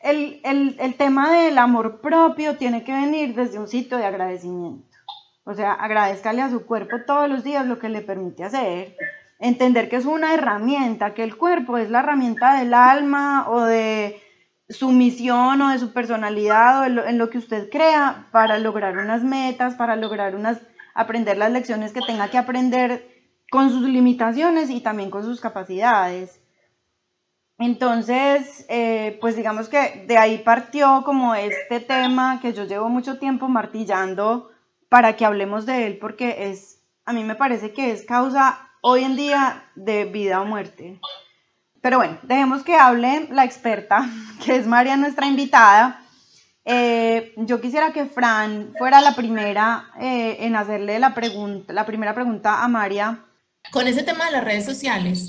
El, el, tema del amor propio tiene que venir desde un sitio de agradecimiento. O sea, agradezcale a su cuerpo todos los días lo que le permite hacer. Entender que es una herramienta, que el cuerpo es la herramienta del alma o de su misión o de su personalidad o en lo, que usted crea para lograr unas metas, para lograr unas, aprender las lecciones que tenga que aprender con sus limitaciones y también con sus capacidades. Entonces, eh, pues digamos que de ahí partió como este tema que yo llevo mucho tiempo martillando para que hablemos de él, porque es, a mí me parece que es causa hoy en día de vida o muerte. Pero bueno, dejemos que hable la experta, que es María, nuestra invitada. Eh, yo quisiera que Fran fuera la primera eh, en hacerle la, pregunta, la primera pregunta a María. Con ese tema de las redes sociales,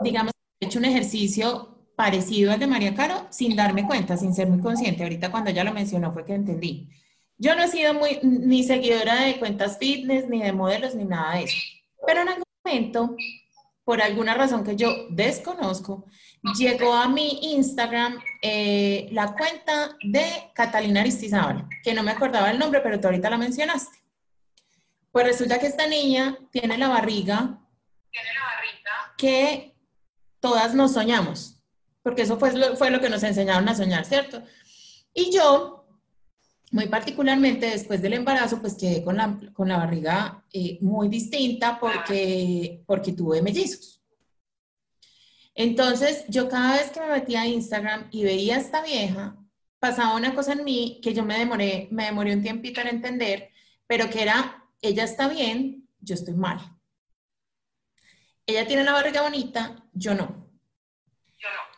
digamos, he hecho un ejercicio parecido al de María Caro sin darme cuenta, sin ser muy consciente. Ahorita cuando ella lo mencionó fue que entendí. Yo no he sido muy, ni seguidora de cuentas fitness, ni de modelos, ni nada de eso. Pero en algún momento por alguna razón que yo desconozco, llegó a mi Instagram eh, la cuenta de Catalina Aristizábal, que no me acordaba el nombre, pero tú ahorita la mencionaste. Pues resulta que esta niña tiene la barriga, tiene la barriga que todas nos soñamos, porque eso fue fue lo que nos enseñaron a soñar, ¿cierto? Y yo muy particularmente después del embarazo, pues quedé con la, con la barriga eh, muy distinta porque, porque tuve mellizos. Entonces, yo cada vez que me metía a Instagram y veía a esta vieja, pasaba una cosa en mí que yo me demoré, me demoré un tiempito en entender, pero que era, ella está bien, yo estoy mal. Ella tiene una barriga bonita, yo no.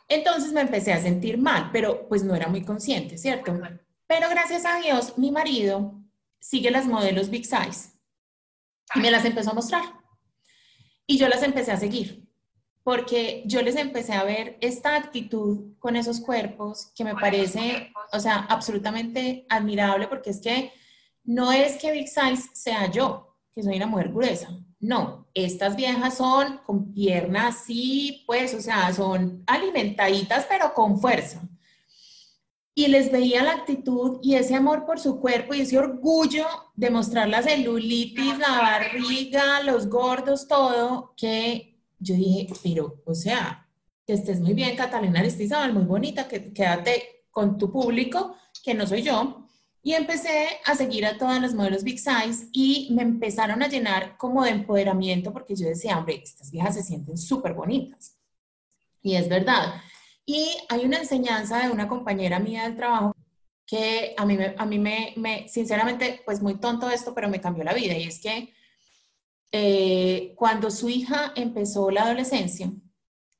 Entonces me empecé a sentir mal, pero pues no era muy consciente, ¿cierto? Pero gracias a Dios, mi marido sigue las modelos Big Size y me las empezó a mostrar. Y yo las empecé a seguir, porque yo les empecé a ver esta actitud con esos cuerpos que me parece, o sea, absolutamente admirable, porque es que no es que Big Size sea yo, que soy una mujer gruesa. No, estas viejas son con piernas así, pues, o sea, son alimentaditas, pero con fuerza y les veía la actitud y ese amor por su cuerpo y ese orgullo de mostrar la celulitis, la barriga, los gordos, todo, que yo dije, pero, o sea, que estés muy bien, Catalina Aristizábal, muy bonita, que quédate con tu público, que no soy yo. Y empecé a seguir a todas las modelos Big Size y me empezaron a llenar como de empoderamiento porque yo decía, hombre, estas viejas se sienten súper bonitas. Y es verdad. Y hay una enseñanza de una compañera mía del trabajo que a mí, me, a mí me, me, sinceramente, pues muy tonto esto, pero me cambió la vida. Y es que eh, cuando su hija empezó la adolescencia,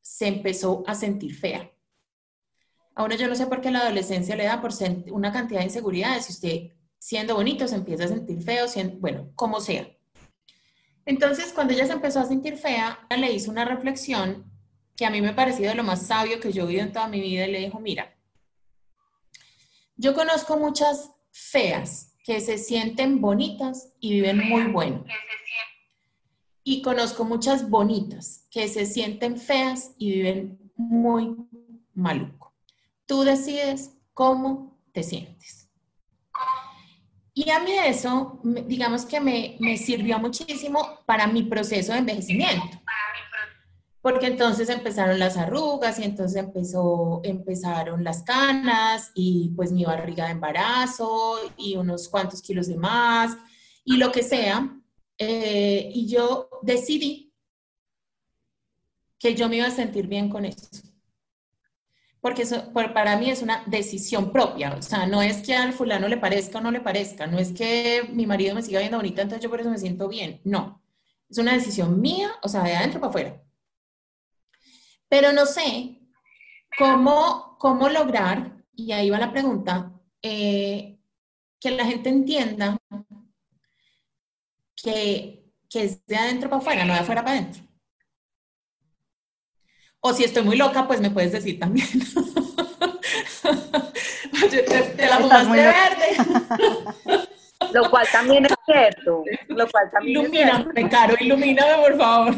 se empezó a sentir fea. A uno yo no sé por qué la adolescencia le da por una cantidad de inseguridades. Si usted siendo bonito se empieza a sentir feo, bueno, como sea. Entonces, cuando ella se empezó a sentir fea, le hizo una reflexión que a mí me ha parecido lo más sabio que yo he oído en toda mi vida, y le dijo, mira, yo conozco muchas feas que se sienten bonitas y viven muy bueno. Y conozco muchas bonitas que se sienten feas y viven muy maluco. Tú decides cómo te sientes. Y a mí eso, digamos que me, me sirvió muchísimo para mi proceso de envejecimiento porque entonces empezaron las arrugas y entonces empezó, empezaron las canas y pues mi barriga de embarazo y unos cuantos kilos de más y lo que sea. Eh, y yo decidí que yo me iba a sentir bien con eso. Porque eso, para mí es una decisión propia, o sea, no es que al fulano le parezca o no le parezca, no es que mi marido me siga viendo bonita, entonces yo por eso me siento bien, no. Es una decisión mía, o sea, de adentro para afuera. Pero no sé cómo, cómo lograr, y ahí va la pregunta, eh, que la gente entienda que, que es de adentro para afuera, no de afuera para adentro. O si estoy muy loca, pues me puedes decir también. Oye, te, la fumaste verde. Lo cual también es cierto. Lo cual también ilumíname, Caro, ilumíname, por favor.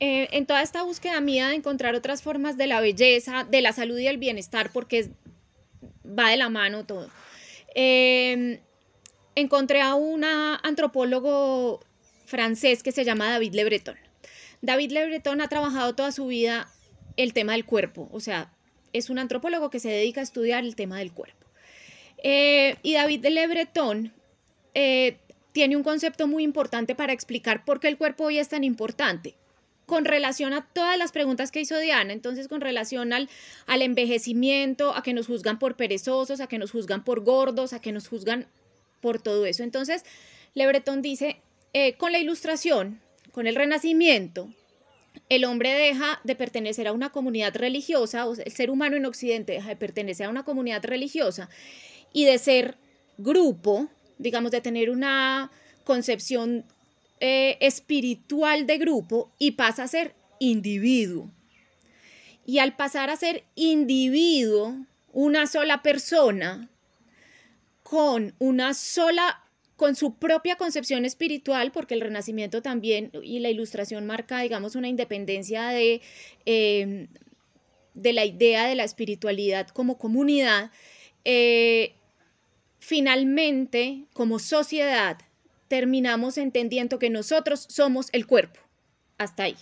Eh, en toda esta búsqueda mía de encontrar otras formas de la belleza, de la salud y el bienestar, porque va de la mano todo, em, encontré a un antropólogo francés que se llama David Le Breton. David Le Breton ha trabajado toda su vida el tema del cuerpo, o sea, es un antropólogo que se dedica a estudiar el tema del cuerpo. Eh, y David Le Breton eh, tiene un concepto muy importante para explicar por qué el cuerpo hoy es tan importante con relación a todas las preguntas que hizo Diana, entonces con relación al, al envejecimiento, a que nos juzgan por perezosos, a que nos juzgan por gordos, a que nos juzgan por todo eso. Entonces, Lebreton dice, eh, con la ilustración, con el renacimiento, el hombre deja de pertenecer a una comunidad religiosa, o el ser humano en Occidente deja de pertenecer a una comunidad religiosa y de ser grupo, digamos, de tener una concepción eh, espiritual de grupo y pasa a ser individuo. Y al pasar a ser individuo, una sola persona, con una sola, con su propia concepción espiritual, porque el renacimiento también y la ilustración marca, digamos, una independencia de, em, de la idea de la espiritualidad como comunidad, eh, finalmente, como sociedad, terminamos entendiendo que nosotros somos el cuerpo. Hasta ahí.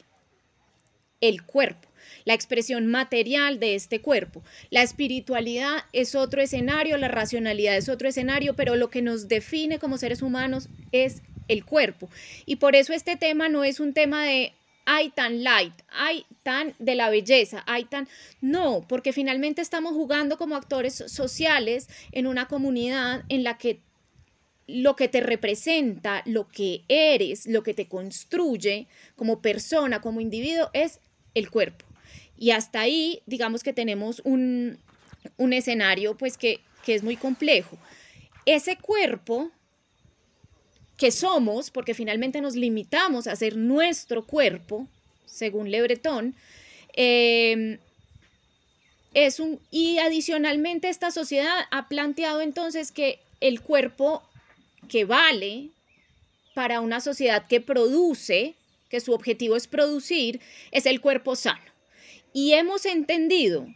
El cuerpo, la expresión material de este cuerpo. La espiritualidad es otro escenario, la racionalidad es otro escenario, pero lo que nos define como seres humanos es el cuerpo. Y por eso este tema no es un tema de hay tan light, hay tan de la belleza, hay tan... No, porque finalmente estamos jugando como actores sociales en una comunidad en la que lo que te representa, lo que eres, lo que te construye como persona, como individuo, es el cuerpo. Y hasta ahí, digamos que tenemos un, un escenario pues que, que es muy complejo. Ese cuerpo que somos, porque finalmente nos limitamos a ser nuestro cuerpo, según Le Breton, em, es un, y adicionalmente esta sociedad ha planteado entonces que el cuerpo que vale para una sociedad que produce, que su objetivo es producir, es el cuerpo sano. Y hemos entendido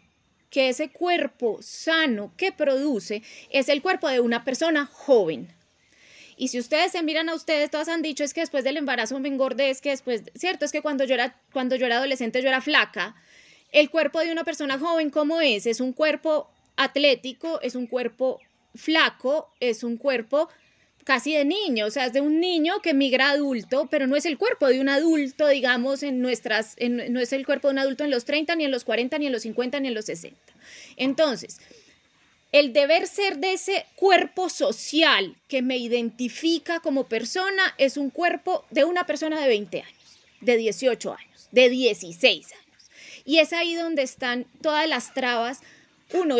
que ese cuerpo sano que produce es el cuerpo de una persona joven. Y si ustedes se miran a ustedes, todas han dicho es que después del embarazo me engordé, es que después, cierto, es que cuando yo era, cuando yo era adolescente yo era flaca. El cuerpo de una persona joven, ¿cómo es? Es un cuerpo atlético, es un cuerpo flaco, es un cuerpo casi de niño, o sea, es de un niño que migra adulto, pero no es el cuerpo de un adulto, digamos, en nuestras, no es el cuerpo de un adulto en los 30, ni en los 40, ni en los 50, ni en los 60. Entonces, el deber ser de ese cuerpo social que me identifica como persona es un cuerpo de una persona de 20 años, de 18 años, de 16 años. Y es ahí donde están todas las trabas uno,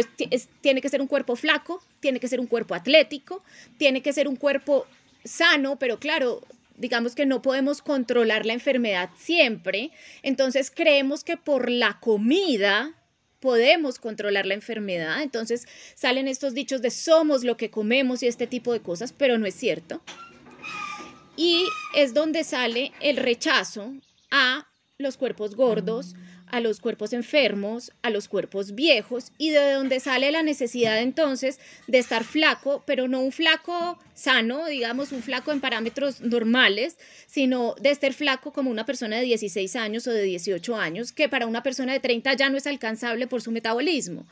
tiene que ser un cuerpo flaco, tiene que ser un cuerpo atlético, tiene que ser un cuerpo sano, pero claro, digamos que no podemos controlar la enfermedad siempre, entonces creemos que por la comida podemos controlar la enfermedad, entonces salen estos dichos de somos lo que comemos y este tipo de cosas, pero no es cierto. Y es donde sale el rechazo a los cuerpos gordos, a los cuerpos enfermos, a los cuerpos viejos y de donde sale la necesidad entonces de estar flaco, pero no un flaco sano, digamos, un flaco en parámetros normales, sino de estar flaco como una persona de 16 años o de 18 años, que para una persona de 30 ya no es alcanzable por su metabolismo.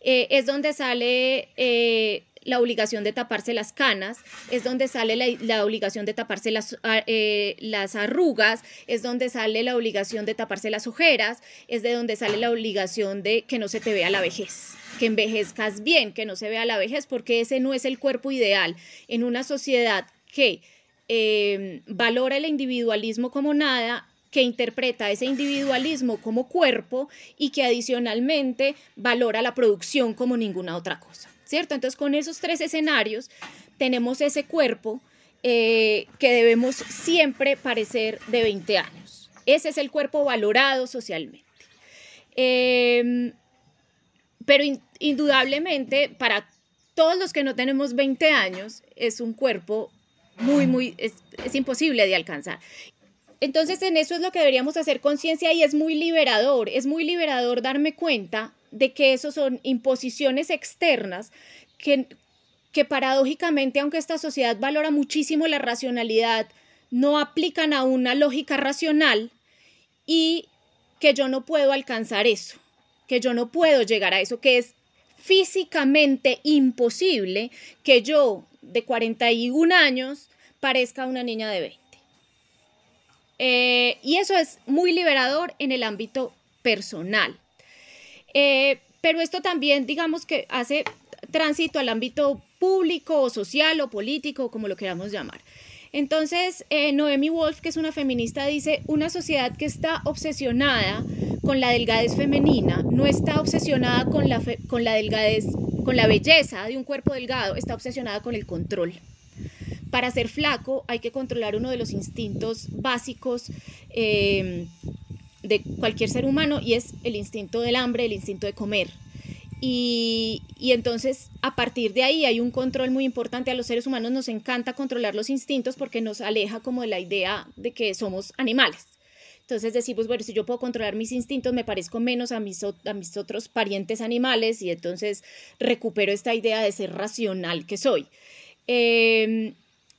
Eh, es donde sale... Eh, la obligación de taparse las canas, es donde sale la, obligación de taparse las, ah, eh, las arrugas, es donde sale la obligación de taparse las ojeras, es de donde sale la obligación de que no se te vea la vejez que envejezcas bien, que no se vea la vejez, porque ese no es el cuerpo ideal en una sociedad que eh, valora el individualismo como nada, que interpreta ese individualismo como cuerpo y que adicionalmente valora la producción como ninguna otra cosa. ¿Cierto? Entonces, con esos tres escenarios tenemos ese cuerpo eh, que debemos siempre parecer de 20 años. Ese es el cuerpo valorado socialmente. Em, pero indudablemente para todos los que no tenemos 20 años es un cuerpo muy, muy, es, es imposible de alcanzar. Entonces en eso es lo que deberíamos hacer conciencia y es muy liberador, es muy liberador darme cuenta de que eso son imposiciones externas que, que paradójicamente, aunque esta sociedad valora muchísimo la racionalidad, no aplican a una lógica racional y que yo no puedo alcanzar eso, que yo no puedo llegar a eso, que es físicamente imposible que yo de 41 años parezca una niña de 20. Eh, y eso es muy liberador en el ámbito personal. Eh, pero esto también, digamos que hace tránsito al ámbito público o social o político, como lo queramos llamar. Entonces, eh, Noemi Wolf, que es una feminista, dice, una sociedad que está obsesionada con la delgadez femenina, no está obsesionada con la, con la delgadez, con la belleza de un cuerpo delgado, está obsesionada con el control. Para ser flaco hay que controlar uno de los instintos básicos eh, de cualquier ser humano y es el instinto del hambre, el instinto de comer. Y, entonces a partir de ahí hay un control muy importante. A los seres humanos nos encanta controlar los instintos porque nos aleja como de la idea de que somos animales. Entonces decimos, bueno, si yo puedo controlar mis instintos, me parezco menos a mis, a mis otros parientes animales y entonces recupero esta idea de ser racional que soy. Em,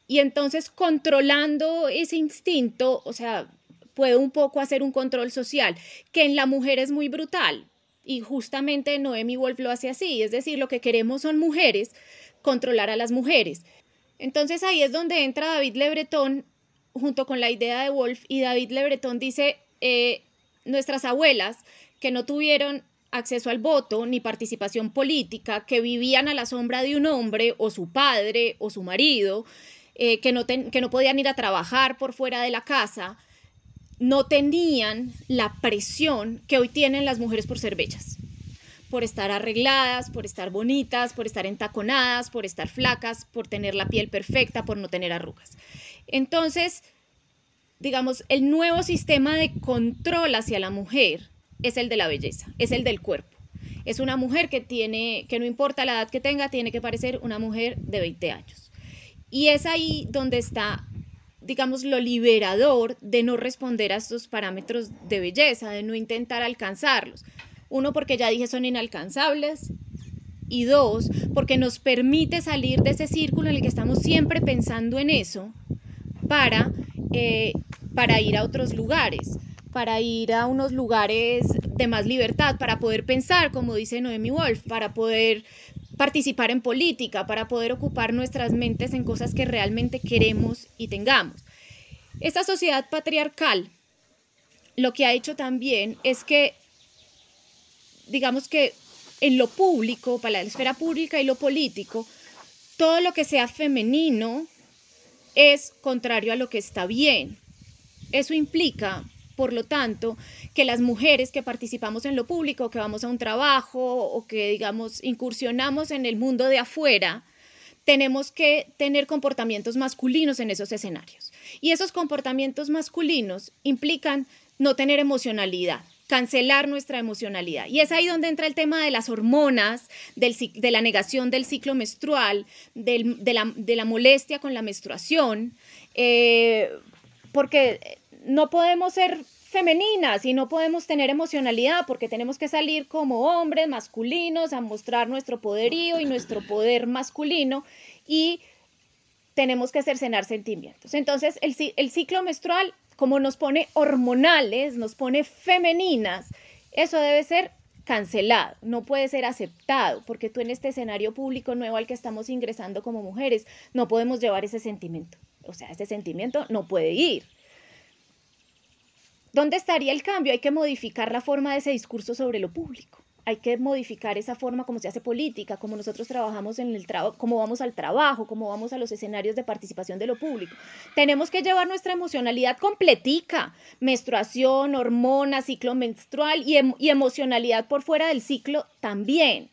y entonces controlando ese instinto, o sea, puedo un poco hacer un control social, que en la mujer es muy brutal. Y justamente Noemi Wolf lo hace así, es decir, lo que queremos son mujeres, controlar a las mujeres. Entonces ahí es donde entra David Le Breton junto con la idea de Wolf y David Le Breton dice, eh, nuestras abuelas que no tuvieron acceso al voto ni participación política, que vivían a la sombra de un hombre o su padre o su marido, eh, que, no que no podían ir a trabajar por fuera de la casa, no tenían la presión que hoy tienen las mujeres por ser bellas, por estar arregladas, por estar bonitas, por estar entaconadas, por estar flacas, por tener la piel perfecta, por no tener arrugas. Entonces, digamos, el nuevo sistema de control hacia la mujer es el de la belleza, es el del cuerpo. Es una mujer que tiene, que no importa la edad que tenga, tiene que parecer una mujer de 20 años. Y es ahí donde está, digamos, lo liberador de no responder a estos parámetros de belleza, de no intentar alcanzarlos. Uno, porque ya dije son inalcanzables. Y dos, porque nos permite salir de ese círculo en el que estamos siempre pensando en eso para, eh, para ir a otros lugares para ir a unos lugares de más libertad, para poder pensar, como dice Noemi Wolf, para poder participar en política, para poder ocupar nuestras mentes en cosas que realmente queremos y tengamos. Esta sociedad patriarcal lo que ha hecho también es que, digamos que en lo público, para la esfera pública y lo político, todo lo que sea femenino es contrario a lo que está bien. Eso implica por lo tanto, que las mujeres que participamos en lo público, que vamos a un trabajo o que, digamos, incursionamos en el mundo de afuera, tenemos que tener comportamientos masculinos en esos escenarios. Y esos comportamientos masculinos implican no tener emocionalidad, cancelar nuestra emocionalidad. Y es ahí donde entra el tema de las hormonas, de la negación del ciclo menstrual, de, la, molestia con la menstruación, eh, porque no podemos ser femeninas y no podemos tener emocionalidad porque tenemos que salir como hombres masculinos a mostrar nuestro poderío y nuestro poder masculino y tenemos que cercenar sentimientos. Entonces, el, el ciclo menstrual, como nos pone hormonales, nos pone femeninas, eso debe ser cancelado, no puede ser aceptado, porque tú en este escenario público nuevo al que estamos ingresando como mujeres, no podemos llevar ese sentimiento. O sea, ese sentimiento no puede ir. ¿Dónde estaría el cambio? Hay que modificar la forma de ese discurso sobre lo público. Hay que modificar esa forma como se hace política, como nosotros trabajamos en el trabajo, cómo vamos al trabajo, cómo vamos a los escenarios de participación de lo público. Tenemos que llevar nuestra emocionalidad completica, menstruación, hormonas, ciclo menstrual y, y emocionalidad por fuera del ciclo también.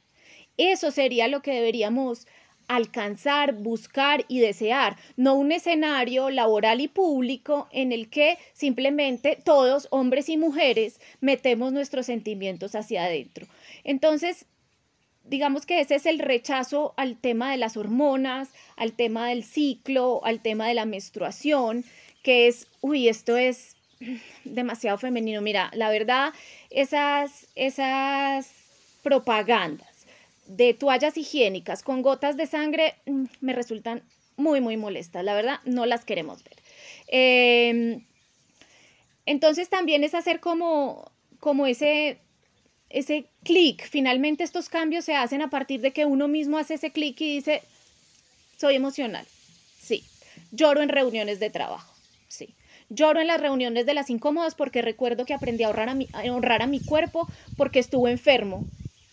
Eso sería lo que deberíamos alcanzar, buscar y desear, no un escenario laboral y público en el que simplemente todos, hombres y mujeres, metemos nuestros sentimientos hacia adentro. Entonces, digamos que ese es el rechazo al tema de las hormonas, al tema del ciclo, al tema de la menstruación, que es, uy, esto es demasiado femenino. Mira, la verdad, esas, esas propagandas de toallas higiénicas con gotas de sangre mm, me resultan muy, muy molestas. La verdad, no las queremos ver. Em, entonces también es hacer como, como ese, ese clic. Finalmente estos cambios se hacen a partir de que uno mismo hace ese clic y dice, soy emocional. Sí. Lloro en reuniones de trabajo. Sí. Lloro en las reuniones de las incómodas porque recuerdo que aprendí a honrar a mi, a honrar a mi cuerpo porque estuve enfermo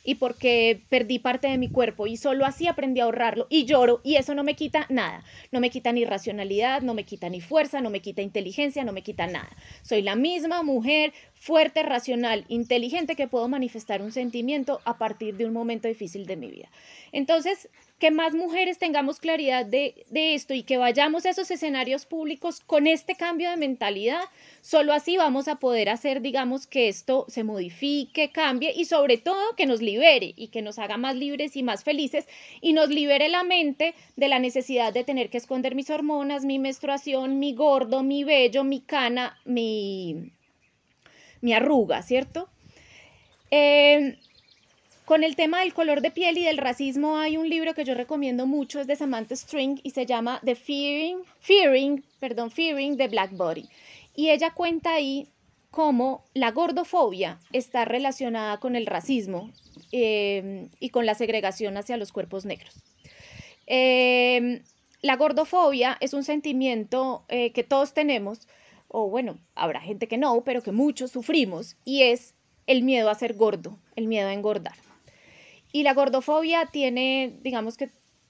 y porque perdí parte de mi cuerpo y solo así aprendí a ahorrarlo y lloro y eso no me quita nada, no me quita ni racionalidad, no me quita ni fuerza, no me quita inteligencia, no me quita nada. Soy la misma mujer fuerte, racional, inteligente que puedo manifestar un sentimiento a partir de un momento difícil de mi vida. Entonces, que más mujeres tengamos claridad de, esto y que vayamos a esos escenarios públicos con este cambio de mentalidad, solo así vamos a poder hacer, digamos, que esto se modifique, cambie y sobre todo que nos libere y que nos haga más libres y más felices y nos libere la mente de la necesidad de tener que esconder mis hormonas, mi menstruación, mi gordo, mi vello, mi cana, mi, mi arruga, ¿cierto? Eh, con el tema del color de piel y del racismo hay un libro que yo recomiendo mucho, es de Samantha String y se llama The Fearing, Fearing, perdón, Fearing the Black Body. Y ella cuenta ahí cómo la gordofobia está relacionada con el racismo eh, y con la segregación hacia los cuerpos negros. Eh, la gordofobia es un sentimiento eh, que todos tenemos o bueno, habrá gente que no, pero que muchos sufrimos, y es el miedo a ser gordo, el miedo a engordar. Y la gordofobia tiene, digamos que,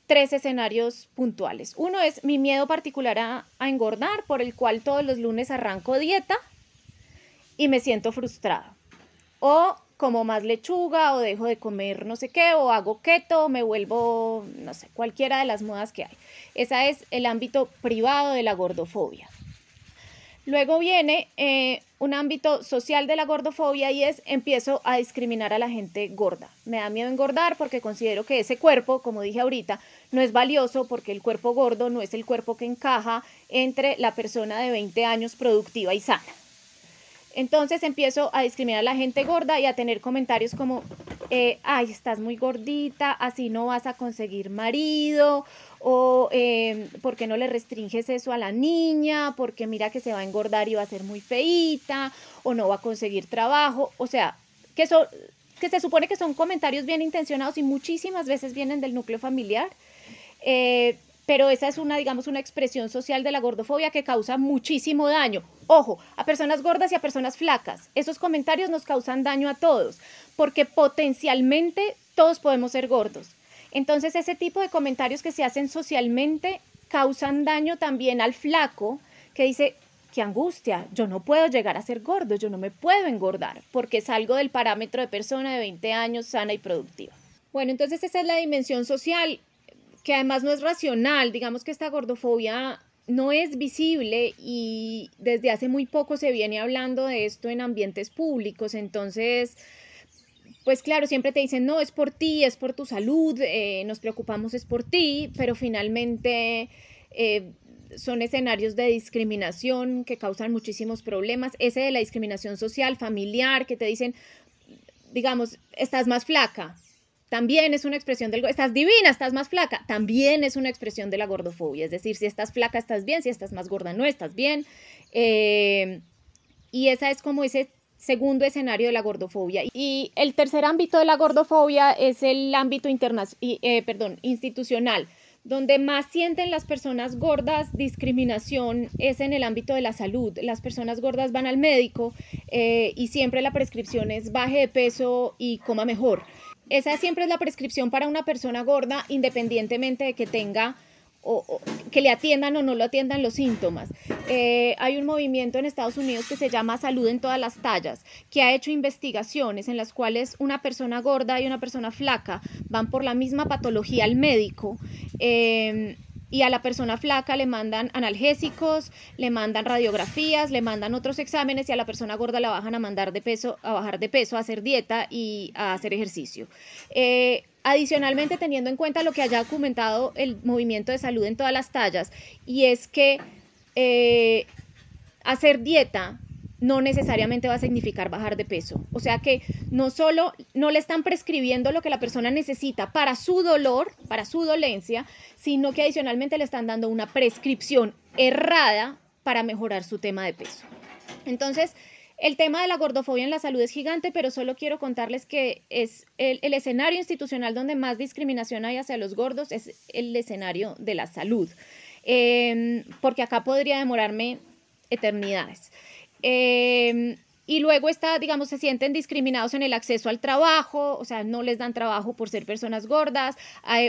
tres escenarios puntuales. Uno es mi miedo particular a, engordar, por el cual todos los lunes arranco dieta y me siento frustrada. O como más lechuga o dejo de comer no sé qué o hago keto, me vuelvo, no sé, cualquiera de las modas que hay. Ese es el ámbito privado de la gordofobia. Luego viene eh, un ámbito social de la gordofobia y es empiezo a discriminar a la gente gorda. Me da miedo engordar porque considero que ese cuerpo, como dije ahorita, no es valioso porque el cuerpo gordo no es el cuerpo que encaja entre la persona de 20 años productiva y sana. Entonces empiezo a discriminar a la gente gorda y a tener comentarios como, eh, ay, estás muy gordita, así no vas a conseguir marido, o eh, ¿por qué no le restringes eso a la niña? Porque mira que se va a engordar y va a ser muy feita, o no va a conseguir trabajo, o sea, que, que se supone que son comentarios bien intencionados y muchísimas veces vienen del núcleo familiar. Eh, pero esa es una, digamos, una expresión social de la gordofobia que causa muchísimo daño. Ojo, a personas gordas y a personas flacas. Esos comentarios nos causan daño a todos, porque potencialmente todos podemos ser gordos. Entonces, ese tipo de comentarios que se hacen socialmente causan daño también al flaco que dice, qué angustia, yo no puedo llegar a ser gordo, yo no me puedo engordar, porque salgo del parámetro de persona de 20 años sana y productiva. Bueno, entonces esa es la dimensión social que además no es racional, digamos que esta gordofobia no es visible y desde hace muy poco se viene hablando de esto en ambientes públicos, entonces, pues claro, siempre te dicen, no, es por ti, es por tu salud, eh, nos preocupamos, es por ti, pero finalmente... Eh, son escenarios de discriminación que causan muchísimos problemas. Ese de la discriminación social, familiar, que te dicen, digamos, estás más flaca, también es una expresión del, estás divina, estás más flaca, también es una expresión de la gordofobia, es decir, si estás flaca estás bien, si estás más gorda no estás bien. Eh, y esa es como ese segundo escenario de la gordofobia. Y el tercer ámbito de la gordofobia es el ámbito eh, perdón, institucional. Donde más sienten las personas gordas discriminación es en el ámbito de la salud. Las personas gordas van al médico eh, y siempre la prescripción es baje de peso y coma mejor. Esa siempre es la prescripción para una persona gorda, independientemente de que tenga o, que le atiendan o no lo atiendan los síntomas. Eh, hay un movimiento en Estados Unidos que se llama Salud en todas las tallas, que ha hecho investigaciones en las cuales una persona gorda y una persona flaca van por la misma patología al médico. Eh, y a la persona flaca le mandan analgésicos, le mandan radiografías, le mandan otros exámenes y a la persona gorda la bajan a mandar de peso, a bajar de peso, a hacer dieta y a hacer ejercicio. Eh, adicionalmente, teniendo en cuenta lo que haya documentado el movimiento de salud en todas las tallas, y es que eh, hacer dieta no necesariamente va a significar bajar de peso. O sea que no solo no le están prescribiendo lo que la persona necesita para su dolor, para su dolencia, sino que adicionalmente le están dando una prescripción errada para mejorar su tema de peso. Entonces, el tema de la gordofobia en la salud es gigante, pero solo quiero contarles que es el, escenario institucional donde más discriminación hay hacia los gordos, es el escenario de la salud, em, porque acá podría demorarme eternidades. Eh, y luego está, digamos, se sienten discriminados en el acceso al trabajo, o sea, no les dan trabajo por ser personas gordas,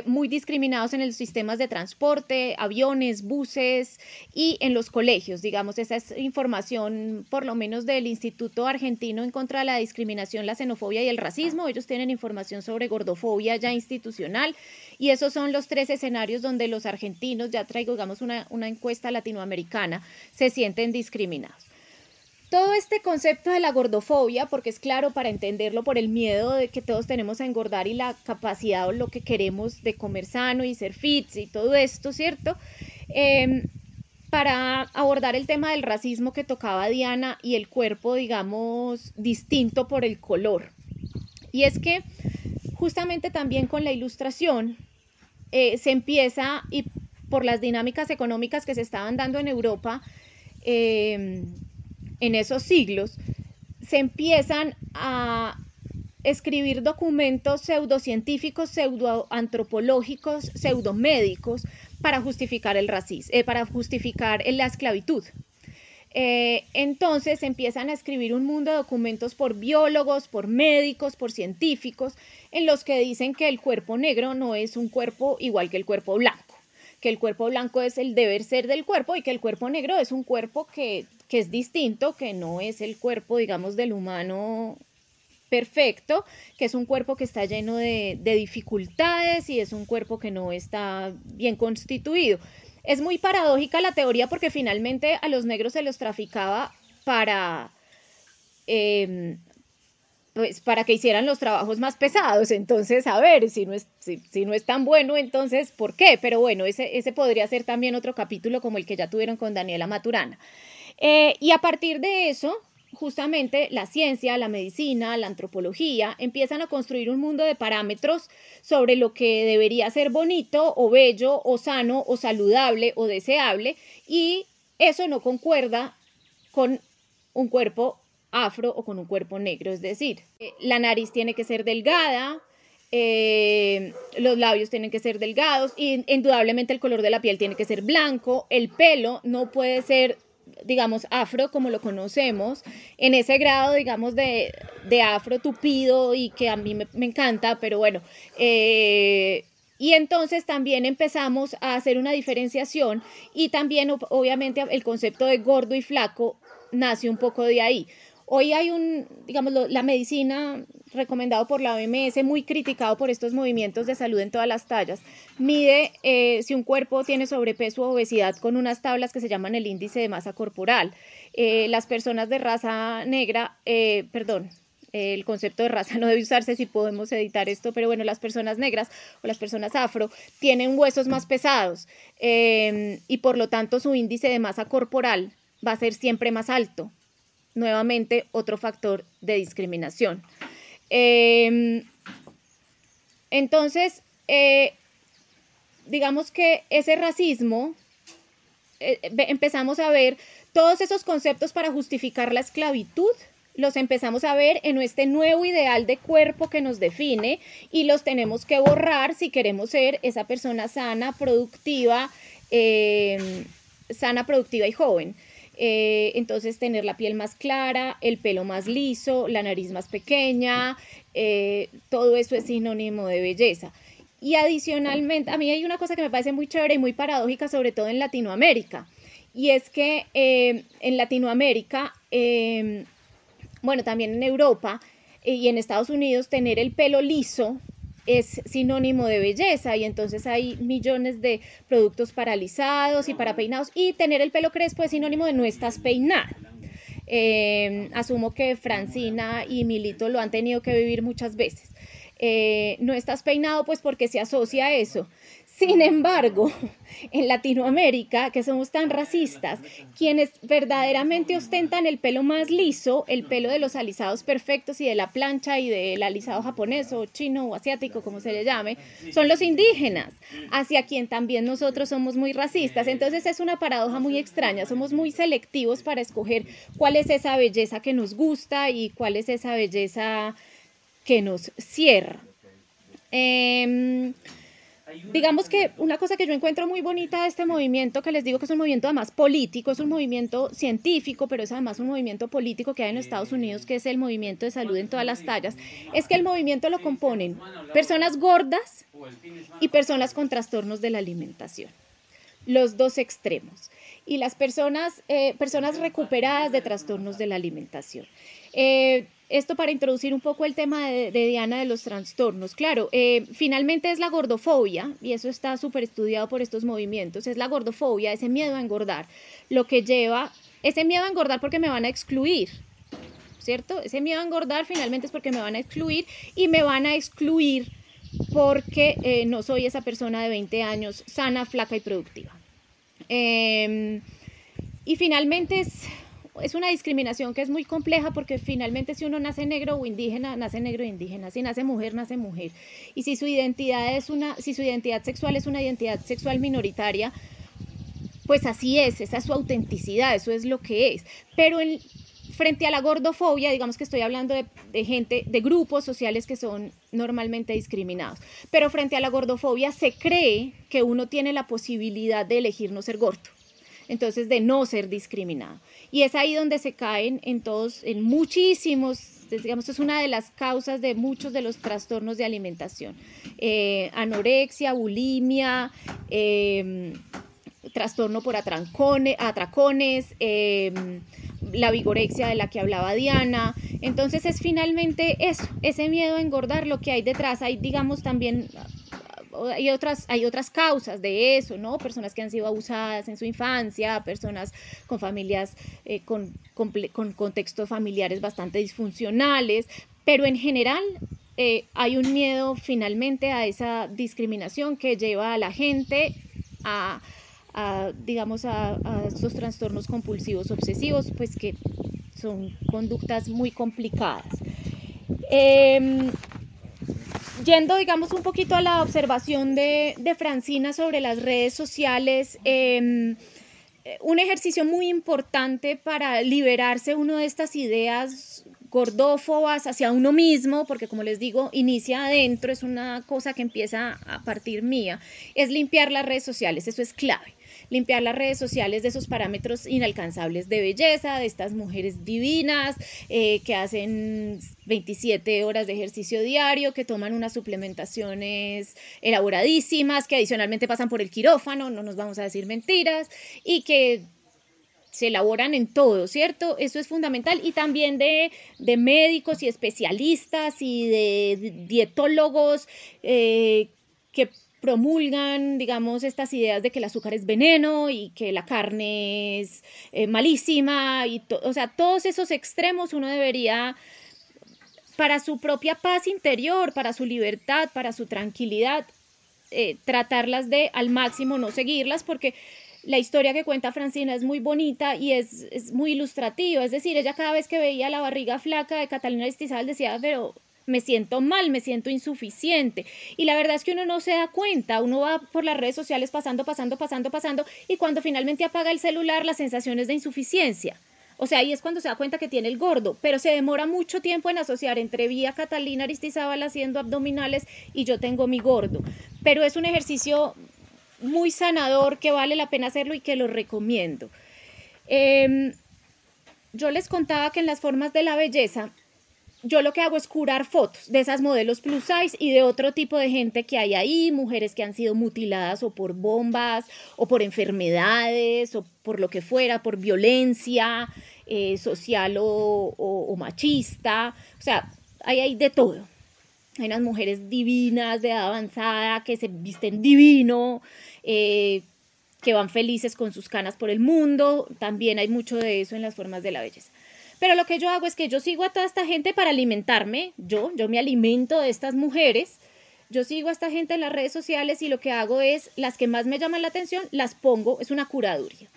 muy discriminados en los sistemas de transporte, aviones, buses y en los colegios, digamos, esa es información por lo menos del Instituto Argentino en contra de la discriminación, la xenofobia y el racismo, ellos tienen información sobre gordofobia ya institucional y esos son los tres escenarios donde los argentinos, ya traigo, digamos, una encuesta latinoamericana, se sienten discriminados. Todo este concepto de la gordofobia, porque es claro para entenderlo por el miedo de que todos tenemos a engordar y la capacidad o lo que queremos de comer sano y ser fit y todo esto, ¿cierto? Em, para abordar el tema del racismo que tocaba Diana y el cuerpo, digamos, distinto por el color. Y es que justamente también con la ilustración eh, se empieza, y por las dinámicas económicas que se estaban dando en Europa, eh, en esos siglos, se empiezan a escribir documentos pseudocientíficos, pseudoantropológicos, pseudomédicos para justificar el racismo, eh, para justificar la esclavitud. Eh, entonces empiezan a escribir un mundo de documentos por biólogos, por médicos, por científicos, en los que dicen que el cuerpo negro no es un cuerpo igual que el cuerpo blanco, que el cuerpo blanco es el deber ser del cuerpo y que el cuerpo negro es un cuerpo que, es distinto, que no es el cuerpo, digamos, del humano perfecto, que es un cuerpo que está lleno de, de dificultades y es un cuerpo que no está bien constituido. Es muy paradójica la teoría porque finalmente a los negros se los traficaba para, em, pues, para que hicieran los trabajos más pesados. Entonces, a ver, si no es, si, no es tan bueno, entonces, ¿por qué? Pero bueno, ese, ese podría ser también otro capítulo como el que ya tuvieron con Daniela Maturana. Eh, y a partir de eso, justamente la ciencia, la medicina, la antropología empiezan a construir un mundo de parámetros sobre lo que debería ser bonito o bello o sano o saludable o deseable y eso no concuerda con un cuerpo afro o con un cuerpo negro, es decir, eh, la nariz tiene que ser delgada, eh, los labios tienen que ser delgados y indudablemente el color de la piel tiene que ser blanco, el pelo no puede ser digamos, afro como lo conocemos, en ese grado, digamos, de, afro tupido y que a mí me, encanta, pero bueno. Eh, y entonces también empezamos a hacer una diferenciación y también obviamente el concepto de gordo y flaco nace un poco de ahí. Hoy hay un, digamos, la medicina recomendado por la OMS, muy criticado por estos movimientos de salud en todas las tallas, mide eh, si un cuerpo tiene sobrepeso o obesidad con unas tablas que se llaman el índice de masa corporal. Eh, las personas de raza negra, eh, perdón, el concepto de raza no debe usarse si podemos editar esto, pero bueno, las personas negras o las personas afro tienen huesos más pesados y por lo tanto su índice de masa corporal va a ser siempre más alto nuevamente otro factor de discriminación. Em, entonces, eh, digamos que ese racismo, eh, empezamos a ver todos esos conceptos para justificar la esclavitud, los empezamos a ver en este nuevo ideal de cuerpo que nos define y los tenemos que borrar si queremos ser esa persona sana, productiva, em, sana, productiva y joven. Eh, entonces tener la piel más clara, el pelo más liso, la nariz más pequeña, eh, todo eso es sinónimo de belleza. Y adicionalmente, a mí hay una cosa que me parece muy chévere y muy paradójica, sobre todo en Latinoamérica, y es que eh, en Latinoamérica, bueno, también en Europa y en Estados Unidos, tener el pelo liso es sinónimo de belleza y entonces hay millones de productos paralizados y para peinados y tener el pelo crespo es sinónimo de no estás peinada. Eh, asumo que Francina y Milito lo han tenido que vivir muchas veces. Eh, no estás peinado pues porque se asocia a eso. Sin embargo, en Latinoamérica, que somos tan racistas, quienes verdaderamente ostentan el pelo más liso, el pelo de los alisados perfectos y de la plancha y del alisado japonés o chino o asiático, como se le llame, son los indígenas, hacia quien también nosotros somos muy racistas. Entonces es una paradoja muy extraña, somos muy selectivos para escoger cuál es esa belleza que nos gusta y cuál es esa belleza que nos cierra. Eh, digamos que una cosa que yo encuentro muy bonita de este movimiento, que les digo que es un movimiento además político, es un movimiento científico, pero es además un movimiento político que hay en Estados Unidos, que es el movimiento de salud en todas las tallas, es que el movimiento lo componen personas gordas y personas con trastornos de la alimentación, los dos extremos, y las personas, eh, personas recuperadas de trastornos de la alimentación. Eh, esto para introducir un poco el tema de, Diana de los trastornos. Claro, eh, finalmente es la gordofobia, y eso está súper estudiado por estos movimientos, es la gordofobia, ese miedo a engordar, lo que lleva, ese miedo a engordar porque me van a excluir, ¿cierto? Ese miedo a engordar finalmente es porque me van a excluir y me van a excluir porque eh, no soy esa persona de 20 años sana, flaca y productiva. Em, y finalmente es es una discriminación que es muy compleja porque finalmente si uno nace negro o indígena, nace negro o indígena, si nace mujer, nace mujer. Y si su identidad es una, si su identidad sexual es una identidad sexual minoritaria, pues así es, esa es su autenticidad, eso es lo que es. Pero frente a la gordofobia, digamos que estoy hablando de, gente, de grupos sociales que son normalmente discriminados. Pero frente a la gordofobia se cree que uno tiene la posibilidad de elegir no ser gordo. Entonces de no ser discriminado. Y es ahí donde se caen en todos, en muchísimos, digamos, es una de las causas de muchos de los trastornos de alimentación. Eh, anorexia, bulimia, em, trastorno por atracones, em, la vigorexia de la que hablaba Diana. Entonces es finalmente eso, ese miedo a engordar lo que hay detrás. Hay, digamos, también hay otras, hay otras causas de eso, ¿no? Personas que han sido abusadas en su infancia, personas con familias, eh, con, con, contextos familiares bastante disfuncionales, pero en general eh, hay un miedo finalmente a esa discriminación que lleva a la gente a, digamos, a, a estos trastornos compulsivos obsesivos, pues que son conductas muy complicadas. Em, yendo, digamos, un poquito a la observación de, Francina sobre las redes sociales, em, un ejercicio muy importante para liberarse uno de estas ideas gordófobas hacia uno mismo, porque como les digo, inicia adentro, es una cosa que empieza a partir mía, es limpiar las redes sociales, eso es clave limpiar las redes sociales de esos parámetros inalcanzables de belleza, de estas mujeres divinas eh, que hacen 27 horas de ejercicio diario, que toman unas suplementaciones elaboradísimas, que adicionalmente pasan por el quirófano, no nos vamos a decir mentiras, y que se elaboran en todo, ¿cierto? Eso es fundamental. Y también de, médicos y especialistas y de dietólogos eh, que promulgan, digamos, estas ideas de que el azúcar es veneno y que la carne es eh, malísima, y o sea, todos esos extremos uno debería, para su propia paz interior, para su libertad, para su tranquilidad, eh, tratarlas de al máximo no seguirlas, porque la historia que cuenta Francina es muy bonita y es, muy ilustrativa, es decir, ella cada vez que veía la barriga flaca de Catalina Estizal decía, pero me siento mal, me siento insuficiente. Y la verdad es que uno no se da cuenta, uno va por las redes sociales pasando, pasando, pasando, pasando, y cuando finalmente apaga el celular, las sensaciones de insuficiencia. O sea, ahí es cuando se da cuenta que tiene el gordo, pero se demora mucho tiempo en asociar entre vía Catalina Aristizábal haciendo abdominales y yo tengo mi gordo. Pero es un ejercicio muy sanador que vale la pena hacerlo y que lo recomiendo. Em, yo les contaba que en las formas de la belleza yo lo que hago es curar fotos de esas modelos plus size y de otro tipo de gente que hay ahí, mujeres que han sido mutiladas o por bombas o por enfermedades o por lo que fuera, por violencia eh, social o, machista. O sea, hay, hay de todo. Hay unas mujeres divinas, de edad avanzada, que se visten divino, eh, que van felices con sus canas por el mundo. También hay mucho de eso en las formas de la belleza. Pero lo que yo hago es que yo sigo a toda esta gente para alimentarme, yo, yo me alimento de estas mujeres, yo sigo a esta gente en las redes sociales y lo que hago es, las que más me llaman la atención, las pongo, es una curaduría.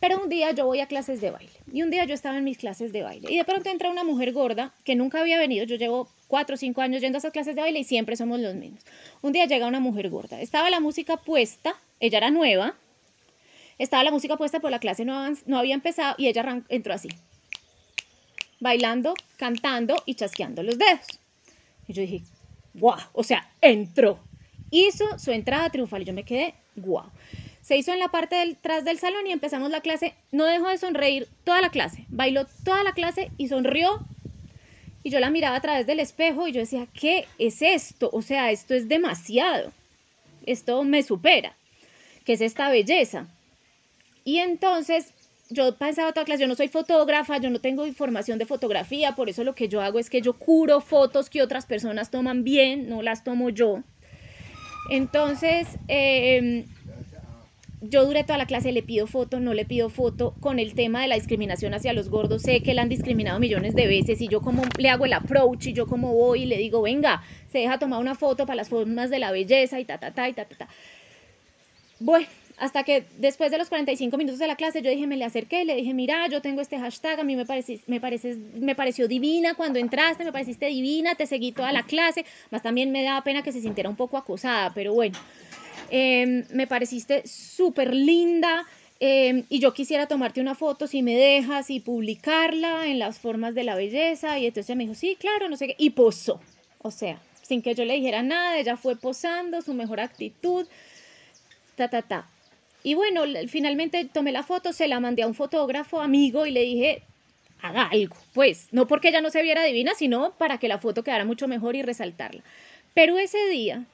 Pero un día yo voy a clases de baile y un día yo estaba en mis clases de baile y de pronto entra una mujer gorda que nunca había venido, yo llevo cuatro o cinco años yendo a esas clases de baile y siempre somos los mismos. Un día llega una mujer gorda, estaba la música puesta, ella era nueva, estaba la música puesta, por la clase no, no había empezado y ella entró así bailando, cantando y chasqueando los dedos. Y yo dije, guau, o sea, entró. Hizo su entrada triunfal y yo me quedé, guau. Se hizo en la parte detrás del salón y empezamos la clase. No dejó de sonreír toda la clase. Bailó toda la clase y sonrió. Y yo la miraba a través del espejo y yo decía, ¿qué es esto? O sea, esto es demasiado. Esto me supera. ¿Qué es esta belleza? Y entonces yo pensaba toda clase, yo no soy fotógrafa, yo no tengo información de fotografía, por eso lo que yo hago es que yo curo fotos que otras personas toman bien, no las tomo yo. Entonces, em, yo duré toda la clase, le pido foto, no le pido foto, con el tema de la discriminación hacia los gordos, sé que la han discriminado millones de veces y yo como le hago el approach y yo como voy y le digo, venga, se deja tomar una foto para las formas de la belleza y ta, ta, ta, y ta, ta, ta. Bueno, hasta que después de los 45 minutos de la clase yo dije, me le acerqué, le dije, mira, yo tengo este hashtag, a mí me, me, pareces, me pareció divina cuando entraste, me pareciste divina, te seguí toda la clase, más también me daba pena que se sintiera un poco acosada, pero bueno, em, me pareciste súper linda. Em, y yo quisiera tomarte una foto si me dejas y publicarla en las formas de la belleza. Y entonces ella me dijo, sí, claro, no sé qué. Y posó. O sea, sin que yo le dijera nada, ella fue posando, su mejor actitud, ta, ta, ta Y bueno, finalmente tomé la foto, se la mandé a un fotógrafo amigo y le dije, haga algo, pues, no porque ella no se viera divina, sino para que la foto quedara mucho mejor y resaltarla. Pero ese día,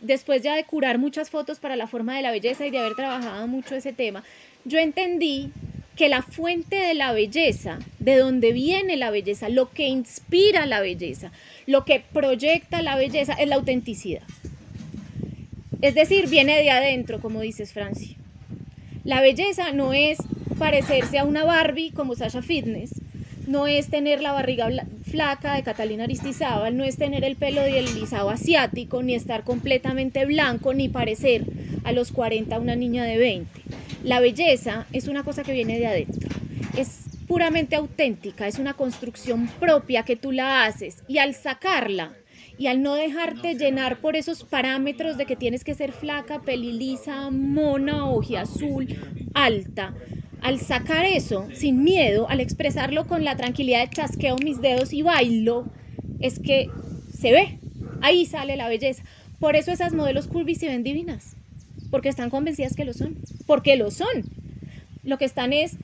después ya de curar muchas fotos para la forma de la belleza y de haber trabajado mucho ese tema, yo entendí que la fuente de la belleza, de donde viene la belleza, lo que inspira la belleza, lo que proyecta la belleza es la autenticidad. Es decir, viene de adentro, como dices, Francia. La belleza no es parecerse a una Barbie como Sasha Fitness, no es tener la barriga flaca de Catalina Aristizábal, no es tener el pelo deslizado asiático, ni estar completamente blanco, ni parecer a los 40 una niña de 20. La belleza es una cosa que viene de adentro, es puramente auténtica, es una construcción propia que tú la haces y al sacarla y al no dejarte llenar por esos parámetros de que tienes que ser flaca, pelilisa, mona, azul, alta, al sacar eso sin miedo, al expresarlo con la tranquilidad de chasqueo mis dedos y bailo, es que se ve, ahí sale la belleza. Por eso esas modelos curvy se ven divinas, porque están convencidas que lo son, porque lo son. Lo que están es,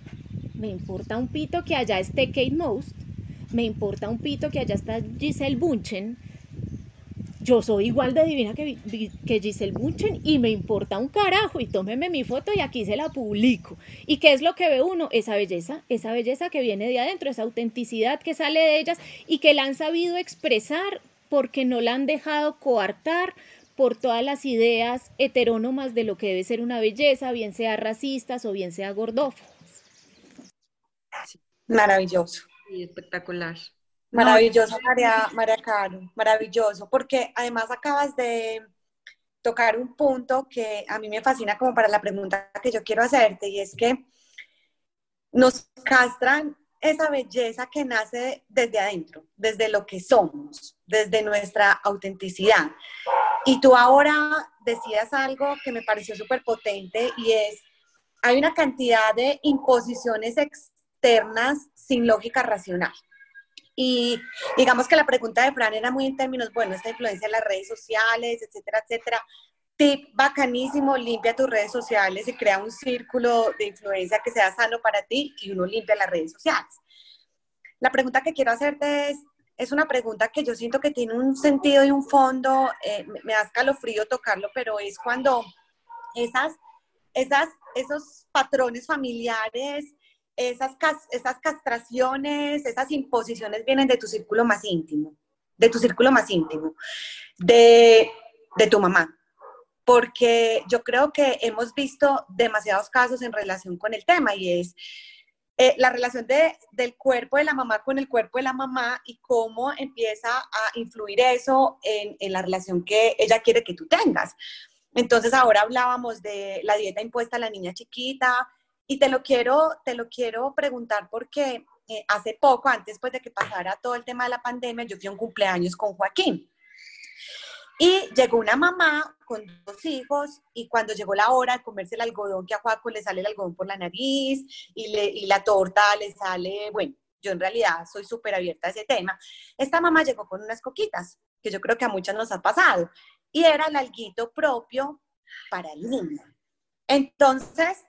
me importa un pito que allá esté Kate Most, me importa un pito que allá está Giselle Bunchen, yo soy igual de divina que, que Giselle Bunchen y me importa un carajo y tómeme mi foto y aquí se la publico. ¿Y qué es lo que ve uno? Esa belleza, esa belleza que viene de adentro, esa autenticidad que sale de ellas y que la han sabido expresar porque no la han dejado coartar por todas las ideas heterónomas de lo que debe ser una belleza, bien sea racistas o bien sea gordófobos. Maravilloso. Y espectacular. Maravilloso, María, María Caro, maravilloso, porque además acabas de tocar un punto que a mí me fascina como para la pregunta que yo quiero hacerte, y es que nos castran esa belleza que nace desde adentro, desde lo que somos, desde nuestra autenticidad. Y tú ahora decías algo que me pareció súper potente y es, hay una cantidad de imposiciones externas sin lógica racional. Y digamos que la pregunta de Fran era muy en términos, bueno, esta influencia en las redes sociales, etcétera, etcétera. Tip bacanísimo, limpia tus redes sociales y crea un círculo de influencia que sea sano para ti y uno limpia las redes sociales. La pregunta que quiero hacerte es, es una pregunta que yo siento que tiene un sentido y un fondo, eh, me da escalofrío tocarlo, pero es cuando esas, esas, esos patrones familiares esas, esas castraciones, esas imposiciones vienen de tu círculo más íntimo, de tu círculo más íntimo, de, de tu mamá. Porque yo creo que hemos visto demasiados casos en relación con el tema y es eh, la relación de, del cuerpo de la mamá con el cuerpo de la mamá y cómo empieza a influir eso en, en la relación que ella quiere que tú tengas. Entonces ahora hablábamos de la dieta impuesta a la niña chiquita, y te lo quiero, te lo quiero preguntar porque eh, hace poco, antes pues, de que pasara todo el tema de la pandemia, yo fui a un cumpleaños con Joaquín. Y llegó una mamá con dos hijos y cuando llegó la hora de comerse el algodón, que a Joaco le sale el algodón por la nariz y, le, y la torta le sale, bueno, yo en realidad soy súper abierta a ese tema. Esta mamá llegó con unas coquitas, que yo creo que a muchas nos ha pasado, y era el alguito propio para el niño. Entonces,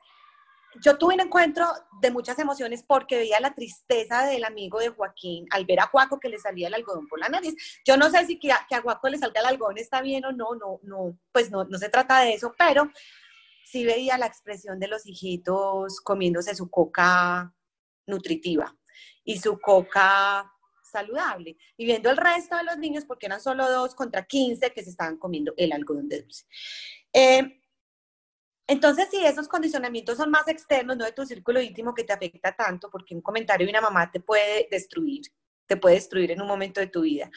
yo tuve un encuentro de muchas emociones porque veía la tristeza del amigo de Joaquín al ver a Juaco que le salía el algodón por la nariz. Yo no sé si que a, que Juaco le salga el algodón está bien o no, no, no, pues no, no se trata de eso, pero sí veía la expresión de los hijitos comiéndose su coca nutritiva y su coca saludable y viendo el resto de los niños, porque eran solo dos contra 15 que se estaban comiendo el algodón de dulce. Eh, entonces, si esos condicionamientos son más externos, no de tu círculo íntimo que te afecta tanto, porque un comentario de una mamá te puede destruir, te puede destruir en un momento de tu vida.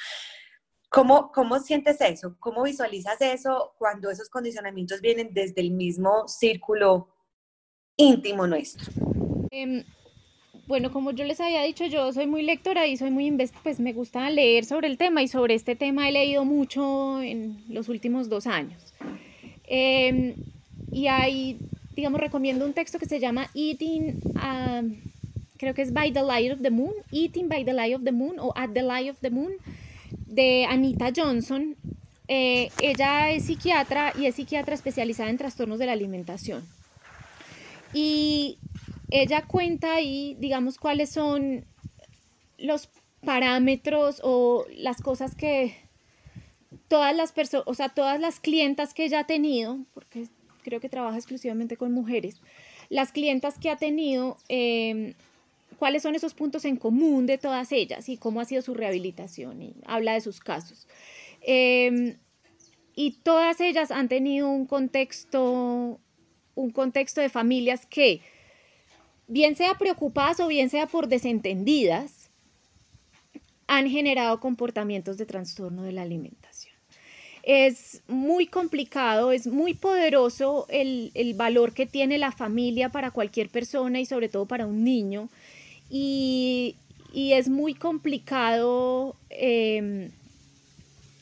¿Cómo, ¿Cómo sientes eso? ¿Cómo visualizas eso cuando esos condicionamientos vienen desde el mismo círculo íntimo nuestro? Em, bueno, como yo les había dicho, yo soy muy lectora y soy muy, pues me gusta leer sobre el tema y sobre este tema he leído mucho en los últimos dos años. Eh, y ahí, digamos, recomiendo un texto que se llama Eating, um, creo que es By the Light of the Moon, Eating by the Light of the Moon o At the Light of the Moon, de Anita Johnson. Eh, ella es psiquiatra y es psiquiatra especializada en trastornos de la alimentación. Y ella cuenta ahí, digamos, cuáles son los parámetros o las cosas que todas las personas, o sea, todas las clientas que ella ha tenido, porque creo que trabaja exclusivamente con mujeres, las clientas que ha tenido, em, cuáles son esos puntos en común de todas ellas y cómo ha sido su rehabilitación y habla de sus casos. Em, y todas ellas han tenido un contexto, un contexto de familias que, bien sea preocupadas o bien sea por desentendidas, han generado comportamientos de trastorno de la. Es muy complicado, es muy poderoso el, valor que tiene la familia para cualquier persona y sobre todo para un niño. Y, es muy complicado em,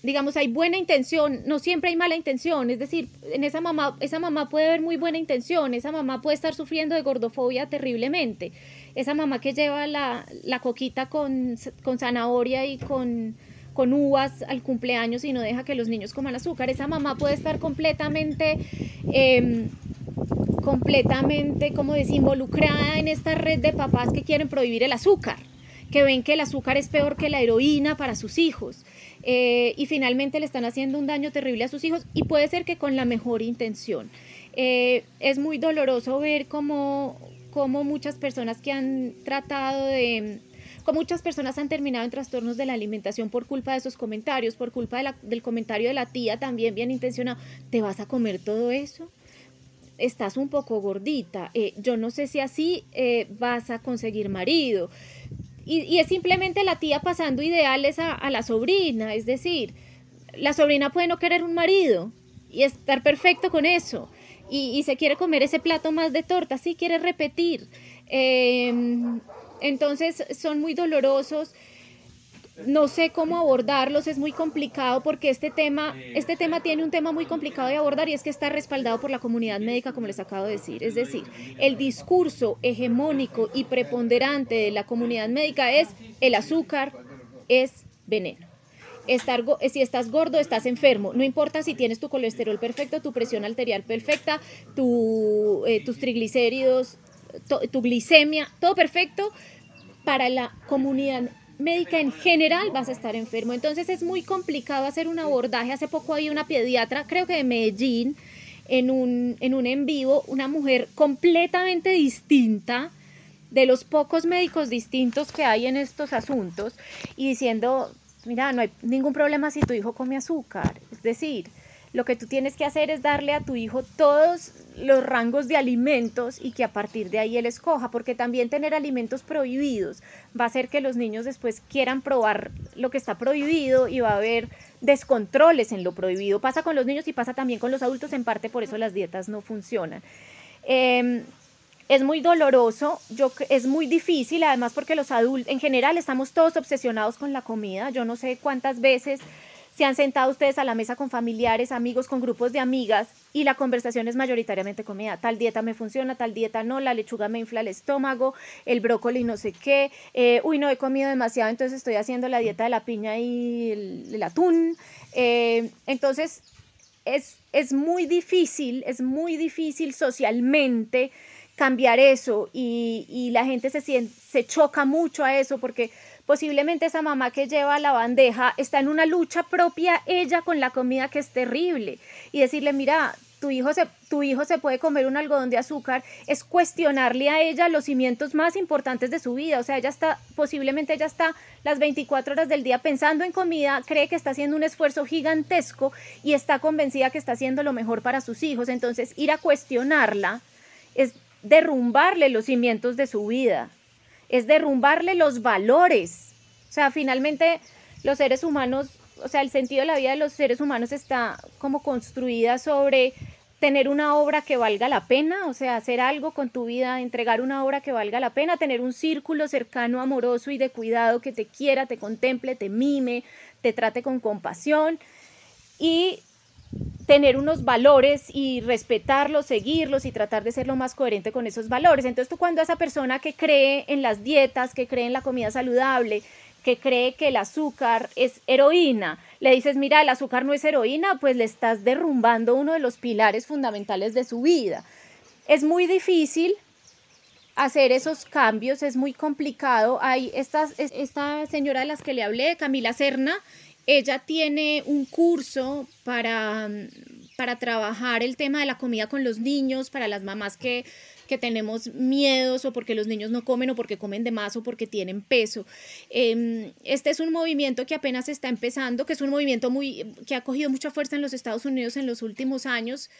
digamos, hay buena intención, no siempre hay mala intención, es decir, en esa mamá, esa mamá puede haber muy buena intención, esa mamá puede estar sufriendo de gordofobia terriblemente, esa mamá que lleva la, coquita con, zanahoria y con, con uvas al cumpleaños y no deja que los niños coman azúcar, esa mamá puede estar completamente... Em, completamente, como desinvolucrada en esta red de papás que quieren prohibir el azúcar, que ven que el azúcar es peor que la heroína para sus hijos, eh, y finalmente le están haciendo un daño terrible a sus hijos y puede ser que con la mejor intención. Eh, es muy doloroso ver cómo, cómo muchas personas que han tratado de muchas personas han terminado en trastornos de la alimentación por culpa de esos comentarios, por culpa del comentario de la tía también bien intencionado, ¿te vas a comer todo eso? Estás un poco gordita, eh, yo no sé si así vas a conseguir marido, y, es simplemente la tía pasando ideales a, la sobrina, es decir, la sobrina puede no querer un marido y estar perfecto con eso. Y, se quiere comer ese plato más de torta, sí quiere repetir. Em, entonces son muy dolorosos no sé cómo abordarlos, es muy complicado porque este tema, este tema tiene un tema muy complicado de abordar y es que está respaldado por la comunidad médica, como les acabo de decir. Es decir, el discurso hegemónico y preponderante de la comunidad médica es el azúcar es veneno. Estar, si estás gordo, estás enfermo. No importa si tienes tu colesterol perfecto, tu presión arterial perfecta, tu, eh, tus triglicéridos, tu glicemia, todo perfecto. Para la comunidad médica en general vas a estar enfermo. Entonces es muy complicado hacer un abordaje. Hace poco había una pediatra, creo que de Medellín, en un en, un en vivo, una mujer completamente distinta de los pocos médicos distintos que hay en estos asuntos y diciendo, mira, no hay ningún problema si tu hijo come azúcar. Es decir, lo que tú tienes que hacer es darle a tu hijo todos los rangos de alimentos y que a partir de ahí él escoja, porque también tener alimentos prohibidos va a hacer que los niños después quieran probar lo que está prohibido y va a haber descontroles en lo prohibido. Pasa con los niños y pasa también con los adultos, en parte por eso las dietas no funcionan. Em, es muy doloroso, yo, es muy difícil, además porque los adultos, en general, estamos todos obsesionados con la comida. Yo no sé cuántas veces se han sentado ustedes a la mesa con familiares, amigos, con grupos de amigas y la conversación es mayoritariamente comida. Tal dieta me funciona, tal dieta no, la lechuga me infla el estómago, el brócoli no sé qué, eh, uy, no he comido demasiado, entonces estoy haciendo la dieta de la piña y el, atún. Eh, entonces, es, es muy difícil, es muy difícil socialmente cambiar eso y, la gente se, se choca mucho a eso porque Posiblemente esa mamá que lleva la bandeja está en una lucha propia ella con la comida que es terrible y decirle, mira, tu hijo, se, tu hijo se puede comer un algodón de azúcar, es cuestionarle a ella los cimientos más importantes de su vida. O sea, ella está, posiblemente ella está las 24 horas del día pensando en comida, cree que está haciendo un esfuerzo gigantesco y está convencida que está haciendo lo mejor para sus hijos. Entonces, ir a cuestionarla es derrumbarle los cimientos de su vida es derrumbarle los valores. O sea, finalmente los seres humanos, o sea, el sentido de la vida de los seres humanos está como construida sobre tener una obra que valga la pena, o sea, hacer algo con tu vida, entregar una obra que valga la pena, tener un círculo cercano, amoroso y de cuidado que te quiera, te contemple, te mime, te trate con compasión y tener unos valores y respetarlos, seguirlos y tratar de ser lo más coherente con esos valores. Entonces tú cuando esa persona que cree en las dietas, que cree en la comida saludable, que cree que el azúcar es heroína, le dices, mira, el azúcar no es heroína, pues le estás derrumbando uno de los pilares fundamentales de su vida. es muy difícil hacer esos cambios, es muy complicado. Hay esta, esta señora de las que le hablé, Camila Serna, ella tiene un curso para, para trabajar el tema de la comida con los niños, para las mamás que que tenemos miedos o porque los niños no comen o porque comen de más o porque tienen peso. Em, este es un movimiento que apenas está empezando, que es un movimiento muy, que ha cogido mucha fuerza en los Estados Unidos en los últimos años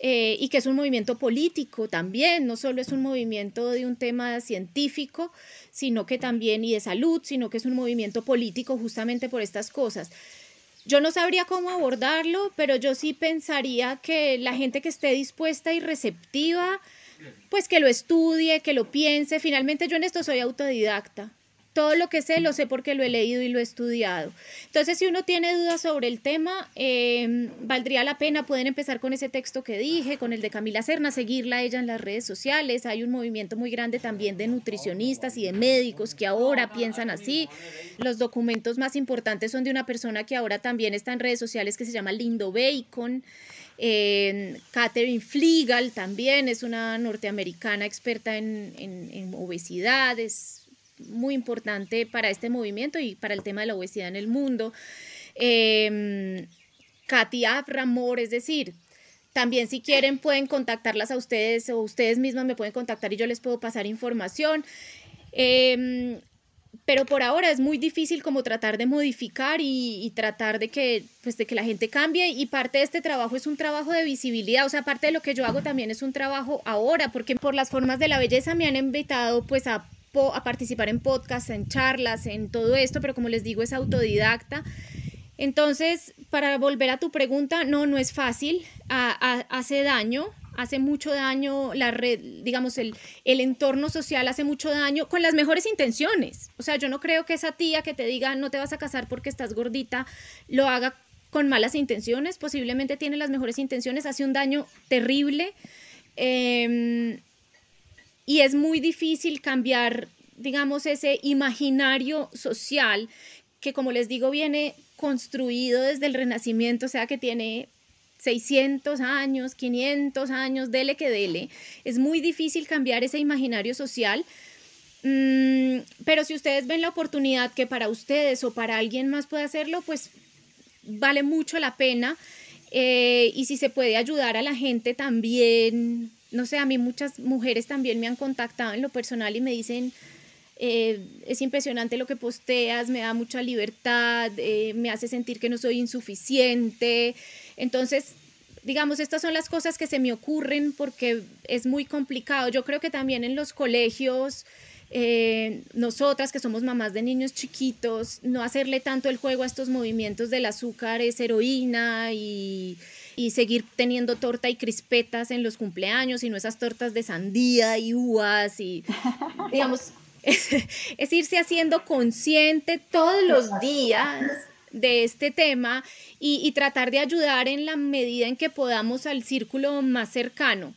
eh, y que es un movimiento político también, no solo es un movimiento de un tema científico, sino que también y de salud, sino que es un movimiento político justamente por estas cosas. Yo no sabría cómo abordarlo, pero yo sí pensaría que la gente que esté dispuesta y receptiva pues que lo estudie, que lo piense. Finalmente yo en esto soy autodidacta. Todo lo que sé lo sé porque lo he leído y lo he estudiado. Entonces, si uno tiene dudas sobre el tema, em, valdría la pena, pueden empezar con ese texto que dije, con el de Camila Serna, seguirla ella en las redes sociales. Hay un movimiento muy grande también de nutricionistas y de médicos que ahora piensan así. Los documentos más importantes son de una persona que ahora también está en redes sociales que se llama Lindo Bacon. Catherine Flegal también es una norteamericana experta en, obesidad, es muy importante para este movimiento y para el tema de la obesidad en el mundo. Eh, Katy es decir, también si quieren pueden contactarlas a ustedes o ustedes mismas me pueden contactar y yo les puedo pasar información. Em, pero por ahora es muy difícil como tratar de modificar y, tratar de que, pues de que la gente cambie. Y parte de este trabajo es un trabajo de visibilidad, o sea, parte de lo que yo hago también es un trabajo ahora, porque por las formas de la belleza me han invitado pues a, a participar en podcasts, en charlas, en todo esto, pero como les digo es autodidacta. Entonces, para volver a tu pregunta, no, no es fácil, hace daño, hace mucho daño, la red, digamos, el, el entorno social hace mucho daño con las mejores intenciones. O sea, yo no creo que esa tía que te diga no te vas a casar porque estás gordita, lo haga con malas intenciones, posiblemente tiene las mejores intenciones, hace un daño terrible. Em, y es muy difícil cambiar, digamos, ese imaginario social que, como les digo, viene construido desde el Renacimiento, o sea, que tiene 600 años, 500 años, dele que dele. Es muy difícil cambiar ese imaginario social. Mm, pero si ustedes ven la oportunidad que para ustedes o para alguien más puede hacerlo, pues vale mucho la pena. Eh, y si se puede ayudar a la gente también, no sé, a mí muchas mujeres también me han contactado en lo personal y me dicen, eh, es impresionante lo que posteas, me da mucha libertad, eh, me hace sentir que no soy insuficiente. Entonces, digamos, estas son las cosas que se me ocurren porque es muy complicado. Yo creo que también en los colegios, eh, nosotras que somos mamás de niños chiquitos, no hacerle tanto el juego a estos movimientos del azúcar es heroína y, y seguir teniendo torta y crispetas en los cumpleaños y no esas tortas de sandía y uvas y, digamos, es, irse haciendo consciente todos los días de este tema y, tratar de ayudar en la medida en que podamos al círculo más cercano.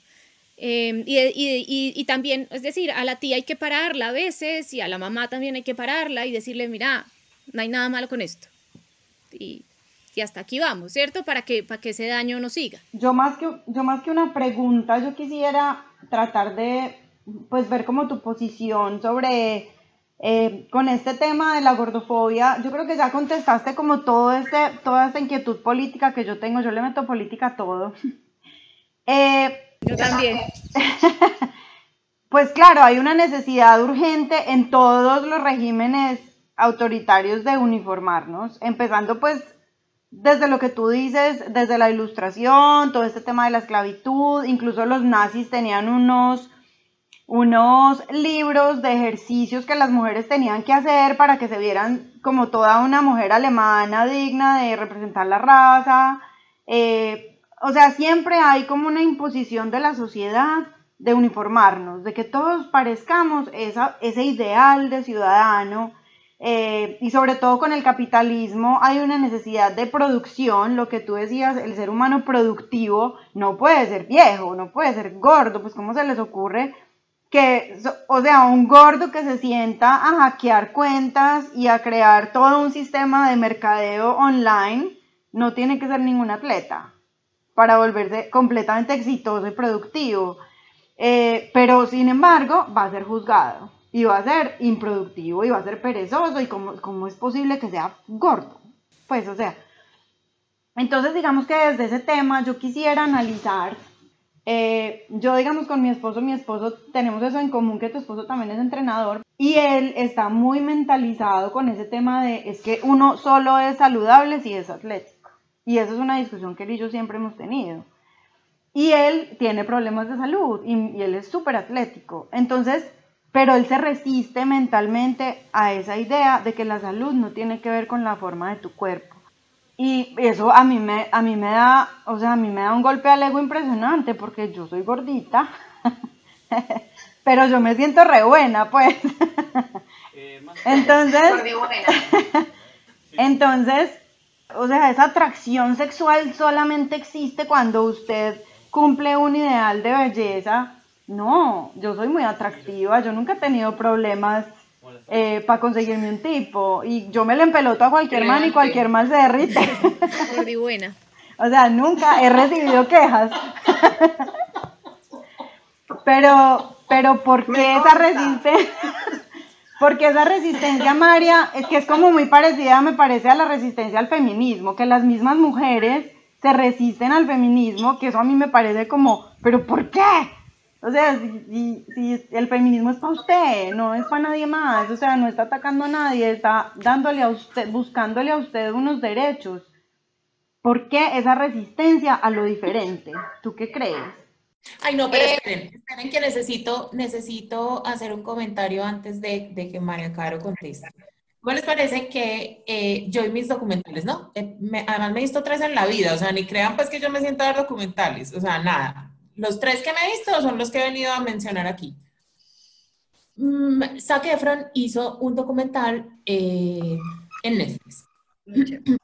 Em, y, también, es decir, a la tía hay que pararla a veces y a la mamá también hay que pararla y decirle, mira, no hay nada malo con esto. Y, hasta aquí vamos, ¿cierto? Para que, para que ese daño no siga. Yo más, que, yo más que una pregunta, yo quisiera tratar de pues ver como tu posición sobre eh, con este tema de la gordofobia. Yo creo que ya contestaste como todo este, toda esta inquietud política que yo tengo. Yo le meto política a todo. Eh, yo también. pues claro, hay una necesidad urgente en todos los regímenes autoritarios de uniformarnos, empezando pues desde lo que tú dices, desde la ilustración, todo este tema de la esclavitud, incluso los nazis tenían unos unos libros de ejercicios que las mujeres tenían que hacer para que se vieran como toda una mujer alemana digna de representar la raza. Eh, o sea, siempre hay como una imposición de la sociedad de uniformarnos, de que todos parezcamos esa, ese ideal de ciudadano. Eh, y sobre todo con el capitalismo hay una necesidad de producción, lo que tú decías, el ser humano productivo no puede ser viejo, no puede ser gordo, pues cómo se les ocurre que, o sea, un gordo que se sienta a hackear cuentas y a crear todo un sistema de mercadeo online, no tiene que ser ningún atleta para volverse completamente exitoso y productivo. Eh, pero sin embargo va a ser juzgado y va a ser improductivo y va a ser perezoso y cómo, cómo es posible que sea gordo. Pues o sea, entonces digamos que desde ese tema yo quisiera analizar eh, yo, digamos, con mi esposo, mi esposo, tenemos eso en común, que tu esposo también es entrenador y él está muy mentalizado con ese tema de, es que uno solo es saludable si es atlético. Y eso es una discusión que él y yo siempre hemos tenido. Y él tiene problemas de salud y, y él es súper atlético. Entonces, pero él se resiste mentalmente a esa idea de que la salud no tiene que ver con la forma de tu cuerpo. Y eso a mí me, a mí me da, o sea, a mí me da un golpe al ego impresionante porque yo soy gordita, pero yo me siento re buena, pues. Eh, entonces, entonces, o sea, esa atracción sexual solamente existe cuando usted cumple un ideal de belleza. No, yo soy muy atractiva, yo nunca he tenido problemas eh, para conseguirme un tipo. Y yo me le empeloto a cualquier man y cualquier man se derrite. Muy buena. o sea, nunca he recibido quejas. pero, pero ¿por qué esa resistencia? Porque esa resistencia, María, es que es como muy parecida, me parece, a la resistencia al feminismo, que las mismas mujeres se resisten al feminismo, que eso a mí me parece como, pero ¿por qué? O sea, si, el feminismo es para usted, no es para nadie más, o sea, no está atacando a nadie, está dándole a usted, buscándole a usted unos derechos. ¿Por qué esa resistencia a lo diferente? ¿Tú qué crees? Ay, no, pero eh, esperen, esperen que necesito, necesito hacer un comentario antes de, que María Caro conteste. ¿Cómo les parece que eh, yo y mis documentales, no? Eh, además me he visto tres en la vida, o sea, ni crean pues que yo me siento a ver documentales, o sea, nada los tres que me he visto son los que he venido a mencionar aquí. Mm, Zac Efron hizo un documental eh, en Netflix.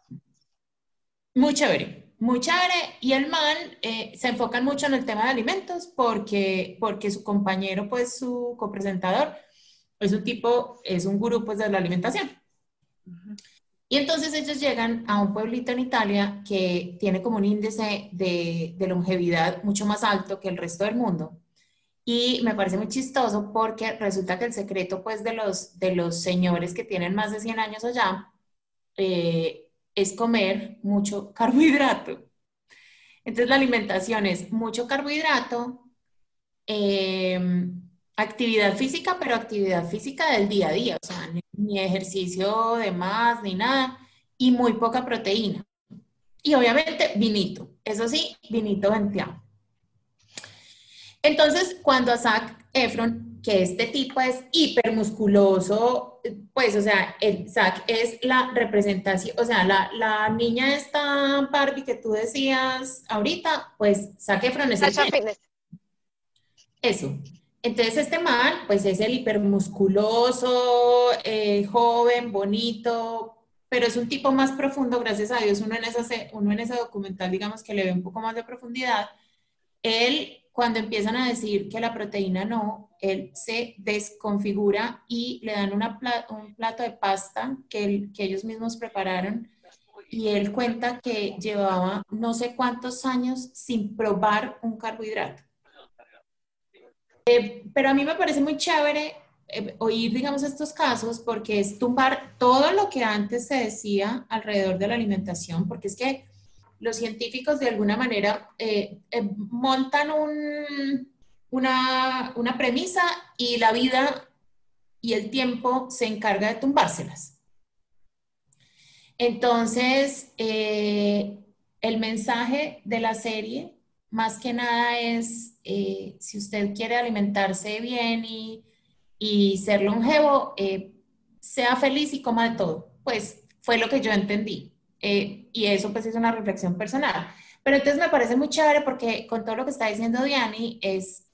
Muy chévere. muy chévere. Y el man eh, se enfoca mucho en el tema de alimentos porque, porque su compañero, pues su copresentador, es un tipo, es un gurú pues de la alimentación. Y entonces ellos llegan a un pueblito en Italia que tiene como un índice de, longevidad mucho más alto que el resto del mundo. Y me parece muy chistoso porque resulta que el secreto pues de los, de los señores que tienen más de 100 años allá eh, es comer mucho carbohidrato. Entonces la alimentación es mucho carbohidrato, em, actividad física, pero actividad física del día a día, o sea, ni ejercicio de más, ni nada, y muy poca proteína. Y obviamente vinito, eso sí, vinito venteado. Entonces, cuando a Zac Efron, que este tipo es hipermusculoso, pues, o sea, el Zac es la representación, o sea, la, la niña esta Barbie que tú decías ahorita, pues Zac Efron es el... Eso. Entonces este man, pues es el hipermusculoso, eh, joven, bonito, pero es un tipo más profundo, gracias a Dios, uno en, ese, uno en ese documental, digamos que le ve un poco más de profundidad. Él, cuando empiezan a decir que la proteína no, él se desconfigura y le dan un plato de pasta que ellos mismos prepararon y él cuenta que llevaba no sé cuántos años sin probar un carbohidrato. Eh, pero a mí me parece muy chévere eh, oír, digamos, estos casos porque es tumbar todo lo que antes se decía alrededor de la alimentación, porque es que los científicos de alguna manera eh, montan una, una premisa y la vida y el tiempo se encarga de tumbárselas. Entonces, el mensaje de la serie más que nada es, eh, si usted quiere alimentarse bien y, y ser longevo, eh, sea feliz y coma de todo. Pues fue lo que yo entendí. Eh, y eso pues es una reflexión personal. Pero entonces me parece muy chévere porque con todo lo que está diciendo Diani es,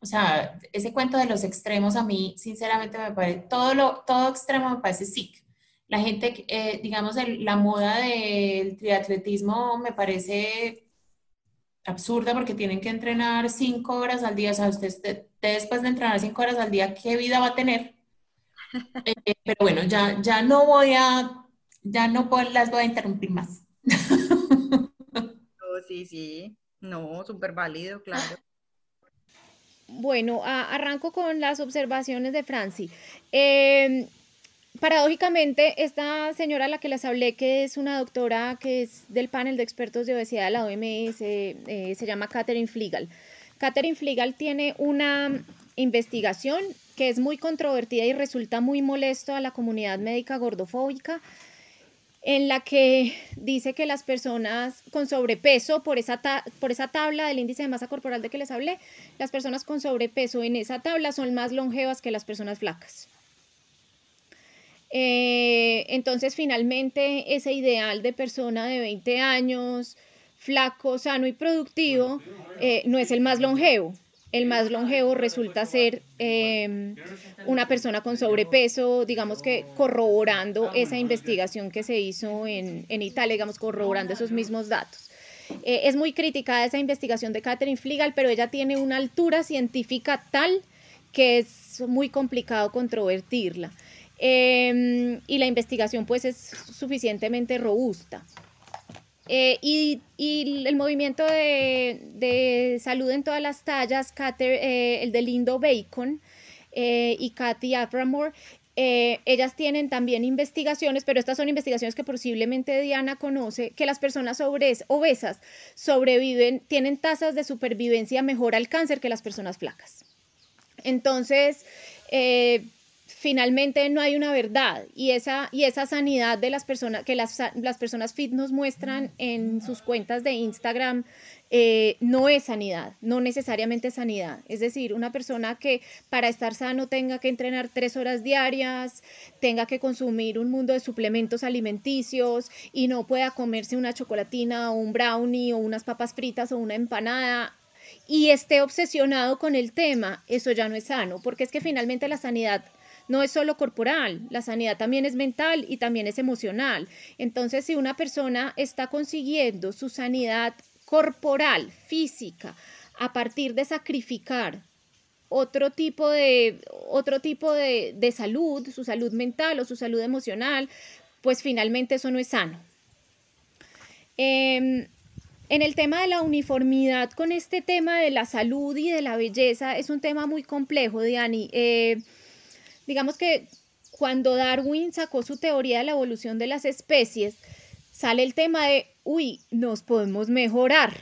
o sea, ese cuento de los extremos a mí, sinceramente me parece, todo, lo, todo extremo me parece sick. La gente, digamos, la moda del triatletismo me parece absurda porque tienen que entrenar cinco horas al día. O sea, usted, después de entrenar cinco horas al día, ¿qué vida va a tener? Eh, pero bueno, ya, ya no voy a, ya no las voy a interrumpir más. sí, sí, no, súper válido, claro. bueno, arranco con las observaciones de Franci. Em, paradójicamente, esta señora a la que les hablé, que es una doctora que es del panel de expertos de obesidad de la OMS, eh, se llama Catherine Fligal. Catherine Fligal tiene una investigación que es muy controvertida y resulta muy molesto a la comunidad médica gordofóbica, en la que dice que las personas con sobrepeso, por esa, por esa tabla del índice de masa corporal de que les hablé, las personas con sobrepeso en esa tabla son más longevas que las personas flacas. Eh, entonces, finalmente, ese ideal de persona de 20 años, flaco, sano y productivo, eh, no es el más longevo el más longevo resulta ser em, una persona con sobrepeso, digamos que corroborando esa investigación que se hizo en, Italia, digamos, corroborando esos mismos datos. Eh, es muy criticada esa investigación de Catherine Fligal, pero ella tiene una altura científica tal que es muy complicado controvertirla. Em, y la investigación pues es suficientemente robusta. Eh, y, el movimiento de, salud en todas las tallas, eh, el de Lindo Bacon eh, y Kathy Abramore, ellas tienen también investigaciones, pero estas son investigaciones que posiblemente Diana conoce, que las personas obesas sobreviven, tienen tasas de supervivencia mejor al cáncer que las personas flacas. Entonces, finalmente no hay una verdad y esa, y esa sanidad de las personas que las, personas fit nos muestran en sus cuentas de Instagram eh, no es sanidad, no necesariamente sanidad. Es decir, una persona que para estar sano tenga que entrenar tres horas diarias, tenga que consumir un mundo de suplementos alimenticios y no pueda comerse una chocolatina o un brownie o unas papas fritas o una empanada y esté obsesionado con el tema, eso ya no es sano, porque es que finalmente la sanidad no es solo corporal, la sanidad también es mental y también es emocional. Entonces, si una persona está consiguiendo su sanidad corporal, física, a partir de sacrificar otro tipo de, otro tipo de, salud, su salud mental o su salud emocional, pues finalmente eso no es sano. Em, en el tema de la uniformidad con este tema de la salud y de la belleza, es un tema muy complejo, Diani. Eh, digamos que cuando Darwin sacó su teoría de la evolución de las especies, sale el tema de, uy, nos podemos mejorar,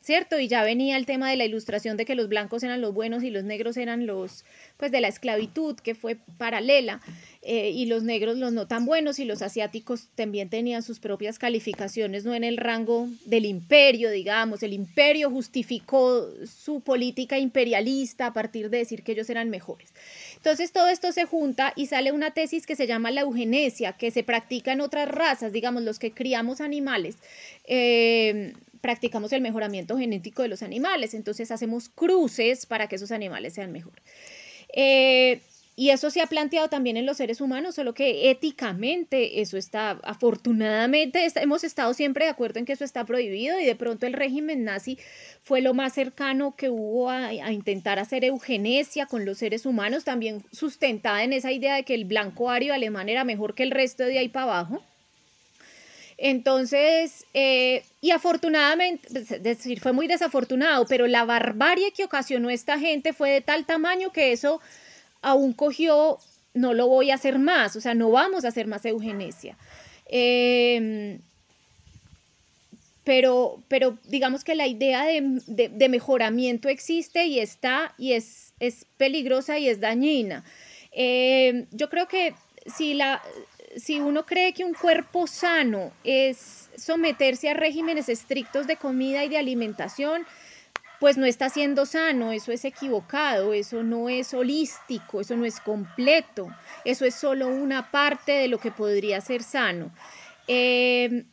¿cierto? Y ya venía el tema de la ilustración de que los blancos eran los buenos y los negros eran los, pues, de la esclavitud, que fue paralela, eh, y los negros los no tan buenos y los asiáticos también tenían sus propias calificaciones, no en el rango del imperio, digamos, el imperio justificó su política imperialista a partir de decir que ellos eran mejores. Entonces todo esto se junta y sale una tesis que se llama la eugenesia, que se practica en otras razas, digamos, los que criamos animales. Eh, practicamos el mejoramiento genético de los animales, entonces hacemos cruces para que esos animales sean mejor. Eh, y eso se ha planteado también en los seres humanos, solo que éticamente eso está, afortunadamente, hemos estado siempre de acuerdo en que eso está prohibido y de pronto el régimen nazi fue lo más cercano que hubo a, intentar hacer eugenesia con los seres humanos, también sustentada en esa idea de que el blanco ario alemán era mejor que el resto de ahí para abajo. Entonces, eh, y afortunadamente, es decir, fue muy desafortunado, pero la barbarie que ocasionó esta gente fue de tal tamaño que eso aún cogió, no lo voy a hacer más, o sea, no vamos a hacer más eugenesia. Em, pero, pero digamos que la idea de, mejoramiento existe y está y es, es peligrosa y es dañina. Em, yo creo que si, la, si uno cree que un cuerpo sano es someterse a regímenes estrictos de comida y de alimentación, pues no está siendo sano, eso es equivocado, eso no es holístico, eso no es completo, eso es solo una parte de lo que podría ser sano. Em,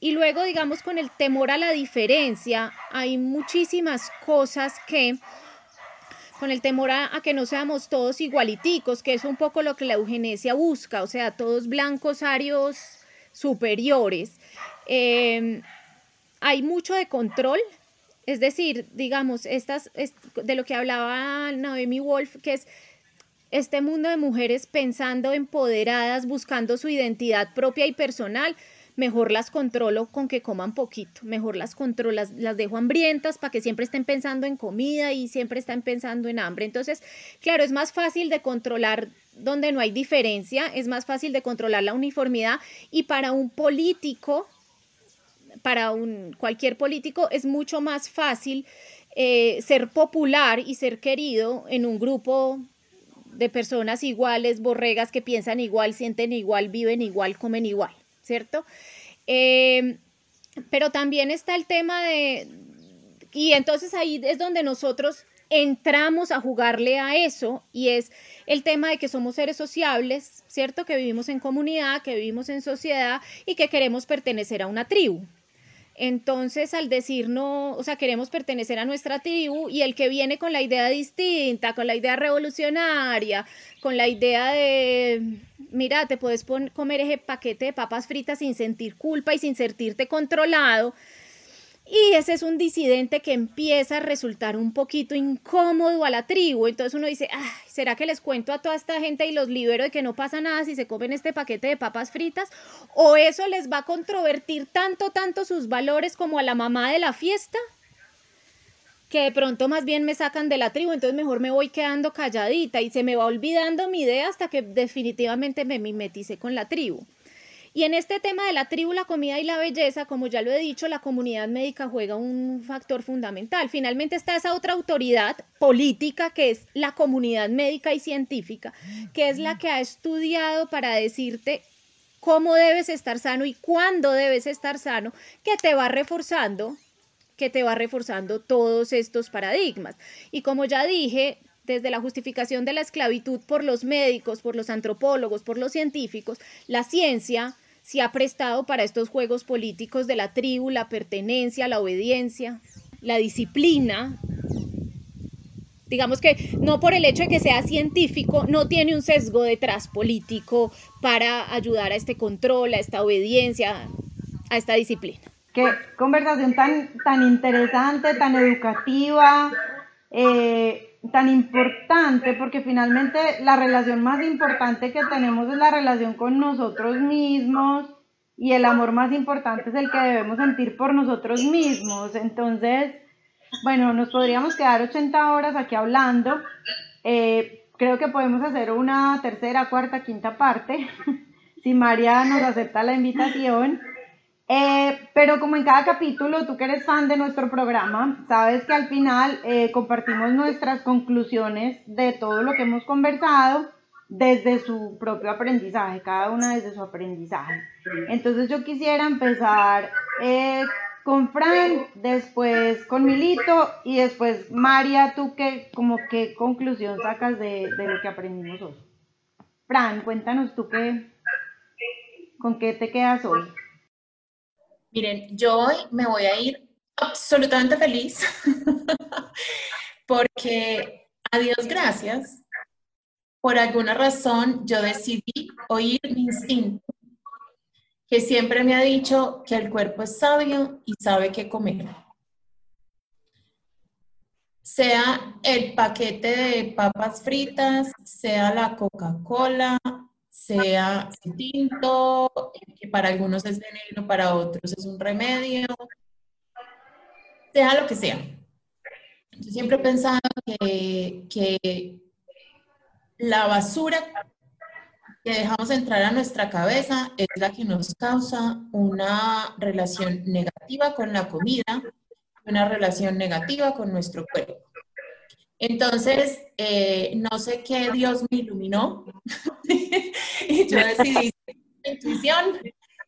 y luego, digamos, con el temor a la diferencia, hay muchísimas cosas que, con el temor a, que no seamos todos igualiticos, que es un poco lo que la eugenesia busca, o sea, todos blancos, arios, superiores. Em, hay mucho de control es decir, digamos, estas, de lo que hablaba Naomi Wolf, que es este mundo de mujeres pensando empoderadas, buscando su identidad propia y personal, mejor las controlo con que coman poquito, mejor las controlo, las, las dejo hambrientas para que siempre estén pensando en comida y siempre estén pensando en hambre. Entonces, claro, es más fácil de controlar donde no hay diferencia, es más fácil de controlar la uniformidad y para un político, para un, cualquier político es mucho más fácil eh, ser popular y ser querido en un grupo de personas iguales, borregas que piensan igual, sienten igual, viven igual, comen igual, ¿cierto? Eh, pero también está el tema de, y entonces ahí es donde nosotros entramos a jugarle a eso y es el tema de que somos seres sociables, ¿cierto? Que vivimos en comunidad, que vivimos en sociedad y que queremos pertenecer a una tribu. Entonces, al decir no, o sea, queremos pertenecer a nuestra tribu y el que viene con la idea distinta, con la idea revolucionaria, con la idea de, mira, te puedes comer ese paquete de papas fritas sin sentir culpa y sin sentirte controlado, y ese es un disidente que empieza a resultar un poquito incómodo a la tribu. Entonces uno dice, Ay, ¿será que les cuento a toda esta gente y los libero de que no pasa nada si se comen este paquete de papas fritas? ¿O eso les va a controvertir tanto, tanto sus valores como a la mamá de la fiesta? que de pronto más bien me sacan de la tribu, entonces mejor me voy quedando calladita y se me va olvidando mi idea hasta que definitivamente me mimetice con la tribu. Y en este tema de la tribu, la comida y la belleza, como ya lo he dicho, la comunidad médica juega un factor fundamental. Finalmente está esa otra autoridad política que es la comunidad médica y científica, que es la que ha estudiado para decirte cómo debes estar sano y cuándo debes estar sano, que te va reforzando que te va reforzando todos estos paradigmas. Y como ya dije, desde la justificación de la esclavitud por los médicos, por los antropólogos, por los científicos, la ciencia se ha prestado para estos juegos políticos de la tribu, la pertenencia, la obediencia, la disciplina. Digamos que no por el hecho de que sea científico, no tiene un sesgo detrás político para ayudar a este control, a esta obediencia, a esta disciplina. Qué conversación tan, tan interesante, tan educativa. Eh, tan importante porque finalmente la relación más importante que tenemos es la relación con nosotros mismos y el amor más importante es el que debemos sentir por nosotros mismos. Entonces, bueno, nos podríamos quedar 80 horas aquí hablando. Eh, creo que podemos hacer una tercera, cuarta, quinta parte, si María nos acepta la invitación. Eh, pero como en cada capítulo, tú que eres fan de nuestro programa, sabes que al final eh, compartimos nuestras conclusiones de todo lo que hemos conversado desde su propio aprendizaje, cada una desde su aprendizaje. Entonces yo quisiera empezar eh, con Fran, después con Milito y después María, tú qué, como qué conclusión sacas de, de lo que aprendimos hoy. Fran, cuéntanos tú qué, con qué te quedas hoy. Miren, yo hoy me voy a ir absolutamente feliz porque a Dios gracias, por alguna razón yo decidí oír mi instinto, que siempre me ha dicho que el cuerpo es sabio y sabe qué comer. Sea el paquete de papas fritas, sea la Coca-Cola, sea tinto, que para algunos es veneno, para otros es un remedio, sea lo que sea. Yo siempre he pensado que, que la basura que dejamos entrar a nuestra cabeza es la que nos causa una relación negativa con la comida, una relación negativa con nuestro cuerpo. Entonces, eh, no sé qué Dios me iluminó y yo decidí intuición.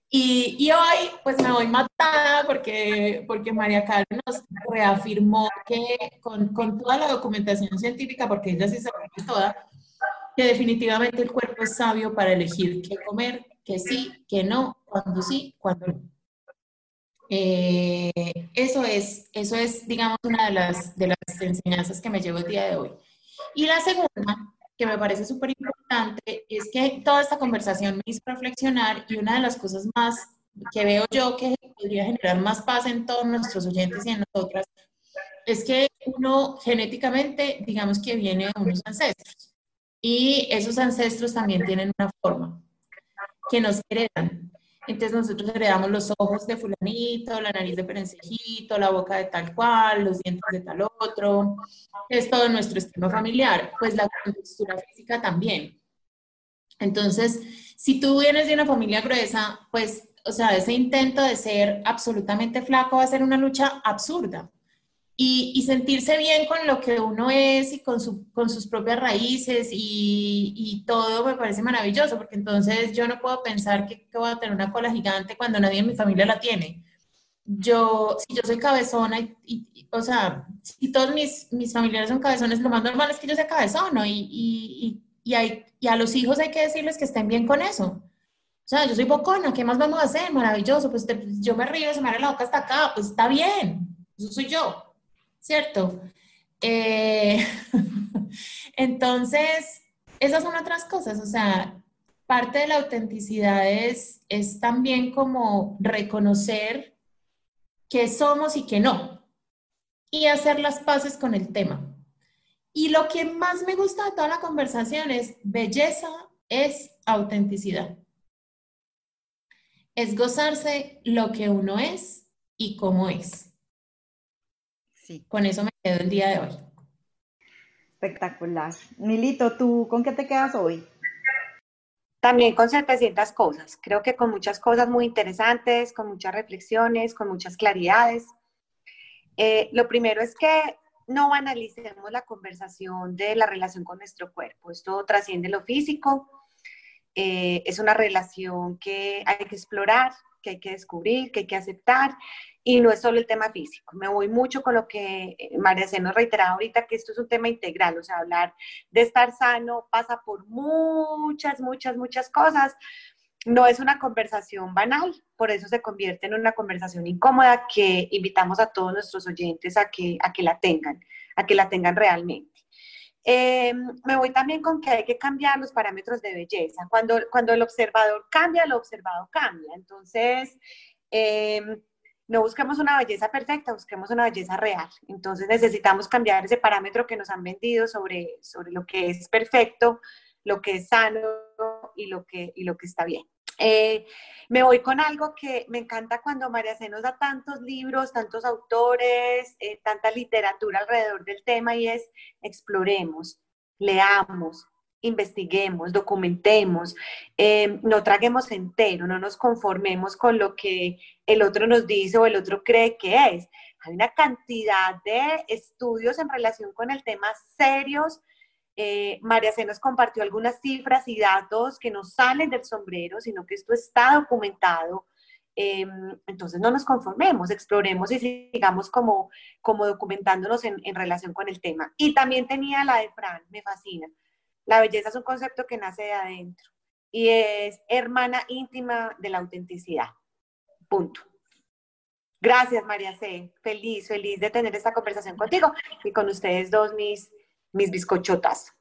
Y, y, hoy, pues me voy matada porque, porque María Carmen nos reafirmó que con, con, toda la documentación científica, porque ella sí sabe toda, que definitivamente el cuerpo es sabio para elegir qué comer, qué sí, qué no, cuándo sí, cuándo no. Eh, eso, es, eso es, digamos, una de las, de las enseñanzas que me llevo el día de hoy. Y la segunda, que me parece súper importante, es que toda esta conversación me hizo reflexionar y una de las cosas más que veo yo que podría generar más paz en todos nuestros oyentes y en nosotras, es que uno genéticamente, digamos que viene de unos ancestros. Y esos ancestros también tienen una forma que nos heredan. Entonces nosotros heredamos los ojos de fulanito, la nariz de perencejito, la boca de tal cual, los dientes de tal otro. Es todo nuestro esquema familiar. Pues la textura física también. Entonces, si tú vienes de una familia gruesa, pues, o sea, ese intento de ser absolutamente flaco va a ser una lucha absurda y, sentirse bien con lo que uno es y con, su, con sus propias raíces y, y, todo me parece maravilloso, porque entonces yo no puedo pensar que, que, voy a tener una cola gigante cuando nadie en mi familia la tiene. Yo, si yo soy cabezona, y, o sea, si todos mis, mis familiares son cabezones, lo más normal es que yo sea cabezona y, y, hay, y a los hijos hay que decirles que estén bien con eso. O sea, yo soy bocona, ¿qué más vamos a hacer? Maravilloso, pues yo me río, se me abre la boca hasta acá, pues está bien, eso soy yo. ¿Cierto? Eh, entonces, esas son otras cosas, o sea, parte de la autenticidad es, es también como reconocer que somos y que no, y hacer las paces con el tema. Y lo que más me gusta de toda la conversación es belleza es autenticidad. Es gozarse lo que uno es y cómo es. Con eso me quedo el día de hoy. Espectacular. Milito, ¿tú con qué te quedas hoy? También con 700 cosas. Creo que con muchas cosas muy interesantes, con muchas reflexiones, con muchas claridades. Eh, lo primero es que no banalicemos la conversación de la relación con nuestro cuerpo. Esto trasciende lo físico. Eh, es una relación que hay que explorar, que hay que descubrir, que hay que aceptar y no es solo el tema físico. Me voy mucho con lo que eh, María C nos reiteraba ahorita, que esto es un tema integral, o sea, hablar de estar sano pasa por muchas, muchas, muchas cosas. No es una conversación banal, por eso se convierte en una conversación incómoda que invitamos a todos nuestros oyentes a que, a que la tengan, a que la tengan realmente. Em, me voy también con que hay que cambiar los parámetros de belleza. Cuando, cuando el observador cambia, lo observado cambia. Entonces, eh, no busquemos una belleza perfecta, busquemos una belleza real. Entonces necesitamos cambiar ese parámetro que nos han vendido sobre, sobre lo que es perfecto, lo que es sano y lo que, y lo que está bien. Eh, me voy con algo que me encanta cuando María C nos da tantos libros, tantos autores, eh, tanta literatura alrededor del tema y es exploremos, leamos, investiguemos, documentemos, eh, no traguemos entero, no nos conformemos con lo que el otro nos dice o el otro cree que es. Hay una cantidad de estudios en relación con el tema serios. Eh, María C nos compartió algunas cifras y datos que no salen del sombrero, sino que esto está documentado. Em, entonces no nos conformemos, exploremos y sigamos como, como documentándonos en, en relación con el tema. Y también tenía la de Fran, me fascina la belleza es un concepto que nace de adentro y es hermana íntima de la autenticidad. Punto. Gracias, María C. Feliz, feliz de tener esta conversación contigo y con ustedes dos, mis, mis bizcochotas.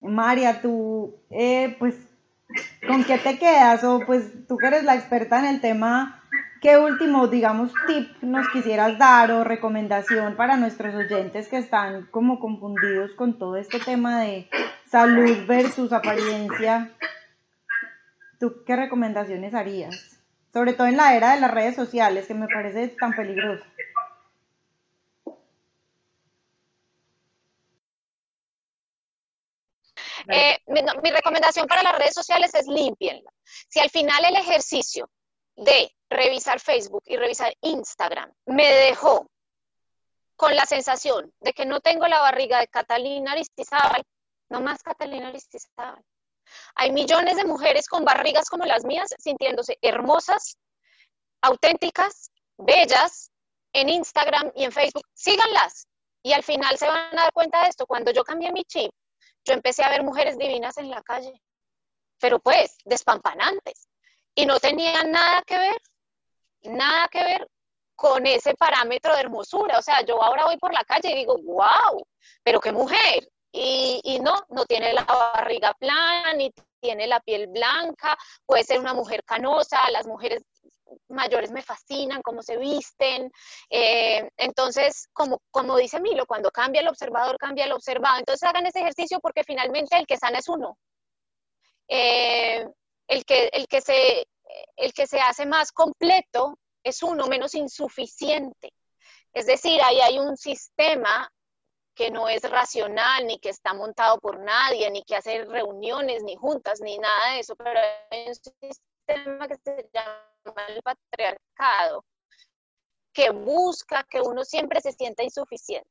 María, tú, eh, pues, ¿con qué te quedas? O pues tú que eres la experta en el tema, ¿qué último, digamos, tip nos quisieras dar o recomendación para nuestros oyentes que están como confundidos con todo este tema de salud versus apariencia, ¿tú qué recomendaciones harías? Sobre todo en la era de las redes sociales, que me parece tan peligroso. Eh, mi, recomendación para las redes sociales es limpienla. Si al final el ejercicio de revisar Facebook y revisar Instagram me dejó con la sensación de que no tengo la barriga de Catalina Aristizábal, no más Catalina Aristizábal. Hay millones de mujeres con barrigas como las mías sintiéndose hermosas, auténticas, bellas en Instagram y en Facebook. Síganlas. Y al final se van a dar cuenta de esto. Cuando yo cambié mi chip, yo empecé a ver mujeres divinas en la calle, pero pues despampanantes. Y no tenían nada que ver, nada que ver con ese parámetro de hermosura. O sea, yo ahora voy por la calle y digo, wow, pero qué mujer, y, no, no tiene la barriga plana, ni tiene la piel blanca, puede ser una mujer canosa, las mujeres mayores me fascinan, cómo se visten. Eh, entonces, como, como dice Milo, cuando cambia el observador, cambia el observado. Entonces hagan ese ejercicio porque finalmente el que sana es uno. Eh, el, que, el, que se, el que se hace más completo es uno menos insuficiente. Es decir, ahí hay un sistema que no es racional, ni que está montado por nadie, ni que hace reuniones, ni juntas, ni nada de eso, pero hay un sistema que se llama el patriarcado, que busca que uno siempre se sienta insuficiente.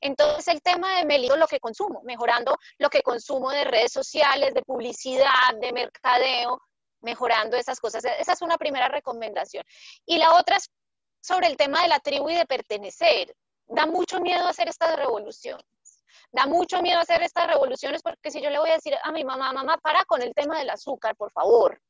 Entonces el tema de me lo que consumo, mejorando lo que consumo de redes sociales, de publicidad, de mercadeo, mejorando esas cosas. Esa es una primera recomendación. Y la otra es sobre el tema de la tribu y de pertenecer da mucho miedo hacer estas revoluciones. Da mucho miedo hacer estas revoluciones porque si yo le voy a decir a mi mamá, mamá, para con el tema del azúcar, por favor.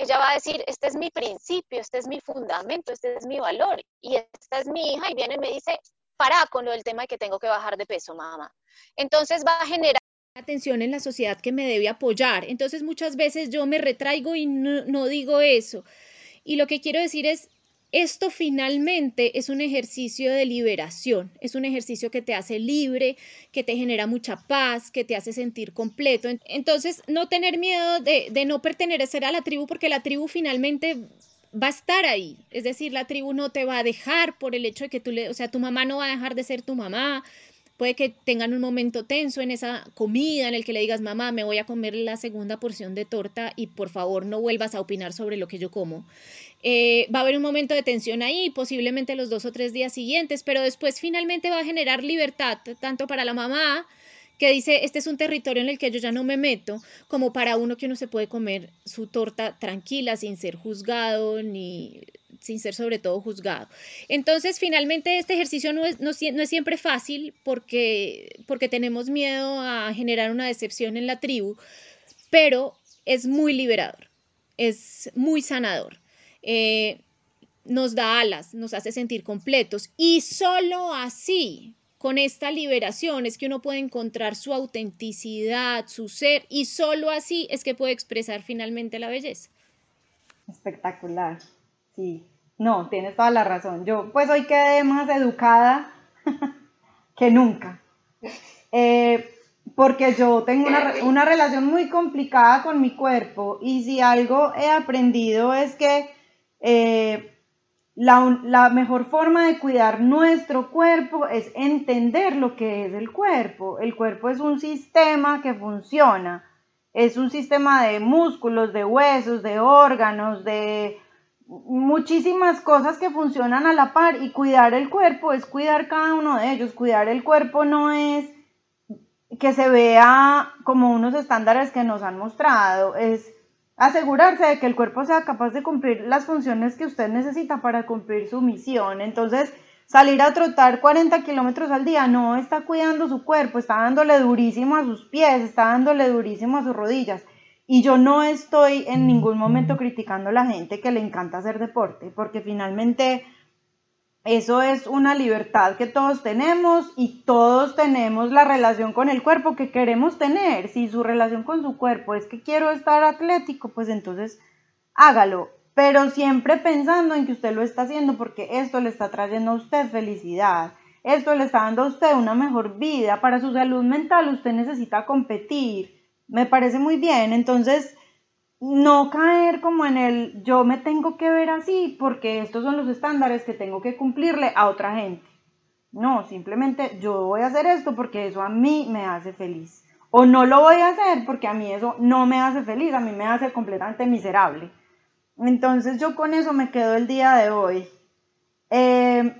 Ella va a decir, este es mi principio, este es mi fundamento, este es mi valor. Y esta es mi hija y viene y me dice, para con lo del tema de que tengo que bajar de peso, mamá. Entonces va a generar atención en la sociedad que me debe apoyar. Entonces muchas veces yo me retraigo y no, no digo eso. Y lo que quiero decir es, esto finalmente es un ejercicio de liberación, es un ejercicio que te hace libre, que te genera mucha paz, que te hace sentir completo. Entonces, no tener miedo de, de no pertenecer a la tribu, porque la tribu finalmente va a estar ahí. Es decir, la tribu no te va a dejar por el hecho de que tú le, o sea, tu mamá no va a dejar de ser tu mamá, Puede que tengan un momento tenso en esa comida en el que le digas, mamá, me voy a comer la segunda porción de torta y por favor no vuelvas a opinar sobre lo que yo como. Eh, va a haber un momento de tensión ahí, posiblemente los dos o tres días siguientes, pero después finalmente va a generar libertad, tanto para la mamá, que dice, este es un territorio en el que yo ya no me meto, como para uno que uno se puede comer su torta tranquila, sin ser juzgado ni sin ser sobre todo juzgado. Entonces, finalmente, este ejercicio no es, no, es siempre fácil porque, porque tenemos miedo a generar una decepción en la tribu, pero es muy liberador, es muy sanador. Eh, nos da alas, nos hace sentir completos y solo así, con esta liberación, es que uno puede encontrar su autenticidad, su ser y solo así es que puede expresar finalmente la belleza. Espectacular. Sí, no, tienes toda la razón. Yo pues hoy quedé más educada que nunca. Eh, porque yo tengo una, relación muy complicada con mi cuerpo y si algo he aprendido es que eh, la, mejor forma de cuidar nuestro cuerpo es entender lo que es el cuerpo. El cuerpo es un sistema que funciona. Es un sistema de músculos, de huesos, de órganos, de muchísimas cosas que funcionan a la par y cuidar el cuerpo es cuidar cada uno de ellos. Cuidar el cuerpo no es que se vea como unos estándares que nos han mostrado, es asegurarse de que el cuerpo sea capaz de cumplir las funciones que usted necesita para cumplir su misión. Entonces, salir a trotar 40 kilómetros al día no está cuidando su cuerpo, está dándole durísimo a sus pies, está dándole durísimo a sus rodillas. Y yo no estoy en ningún momento criticando a la gente que le encanta hacer deporte, porque finalmente eso es una libertad que todos tenemos y todos tenemos la relación con el cuerpo que queremos tener. Si su relación con su cuerpo es que quiero estar atlético, pues entonces hágalo, pero siempre pensando en que usted lo está haciendo porque esto le está trayendo a usted felicidad. Esto le está dando a usted una mejor vida. Para su salud mental usted necesita competir me parece muy bien. Entonces, no caer como en el yo me tengo que ver así porque estos son los estándares que tengo que cumplirle a otra gente. No, simplemente yo voy a hacer esto porque eso a mí me hace feliz. O no lo voy a hacer porque a mí eso no me hace feliz, a mí me hace completamente miserable. Entonces yo con eso me quedo el día de hoy. Eh,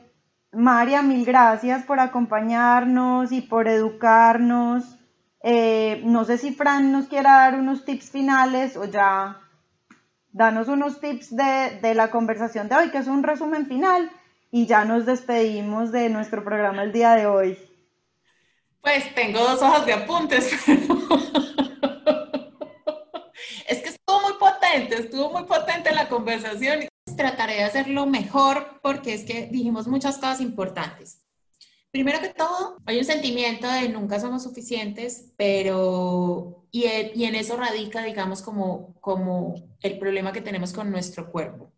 María, mil gracias por acompañarnos y por educarnos. Eh, no sé si Fran nos quiera dar unos tips finales o ya danos unos tips de, la conversación de hoy, que es un resumen final, y ya nos despedimos de nuestro programa el día de hoy. Pues tengo dos hojas de apuntes, es que estuvo muy potente, estuvo muy potente la conversación. Trataré de hacerlo mejor porque es que dijimos muchas cosas importantes. Primero que todo, hay un sentimiento de nunca somos suficientes, pero y, en eso radica, digamos, como, el problema que tenemos con nuestro cuerpo.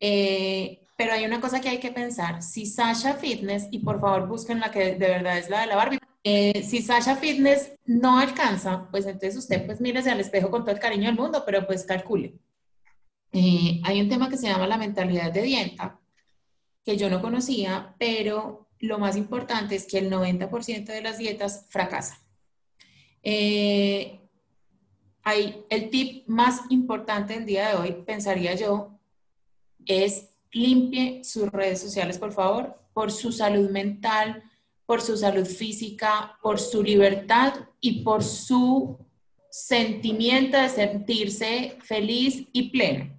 Eh, pero hay una cosa que hay que pensar. Si Sasha Fitness, y por favor busquen la que de verdad es la de la Barbie, eh, si Sasha Fitness no alcanza, pues entonces usted pues mírese al espejo con todo el cariño del mundo, pero pues calcule. Eh, hay un tema que se llama la mentalidad de dieta, que yo no conocía, pero lo más importante es que el 90% de las dietas fracasan. Eh, hay, el tip más importante del día de hoy, pensaría yo, es limpie sus redes sociales, por favor, por su salud mental, por su salud física, por su libertad y por su sentimiento de sentirse feliz y pleno.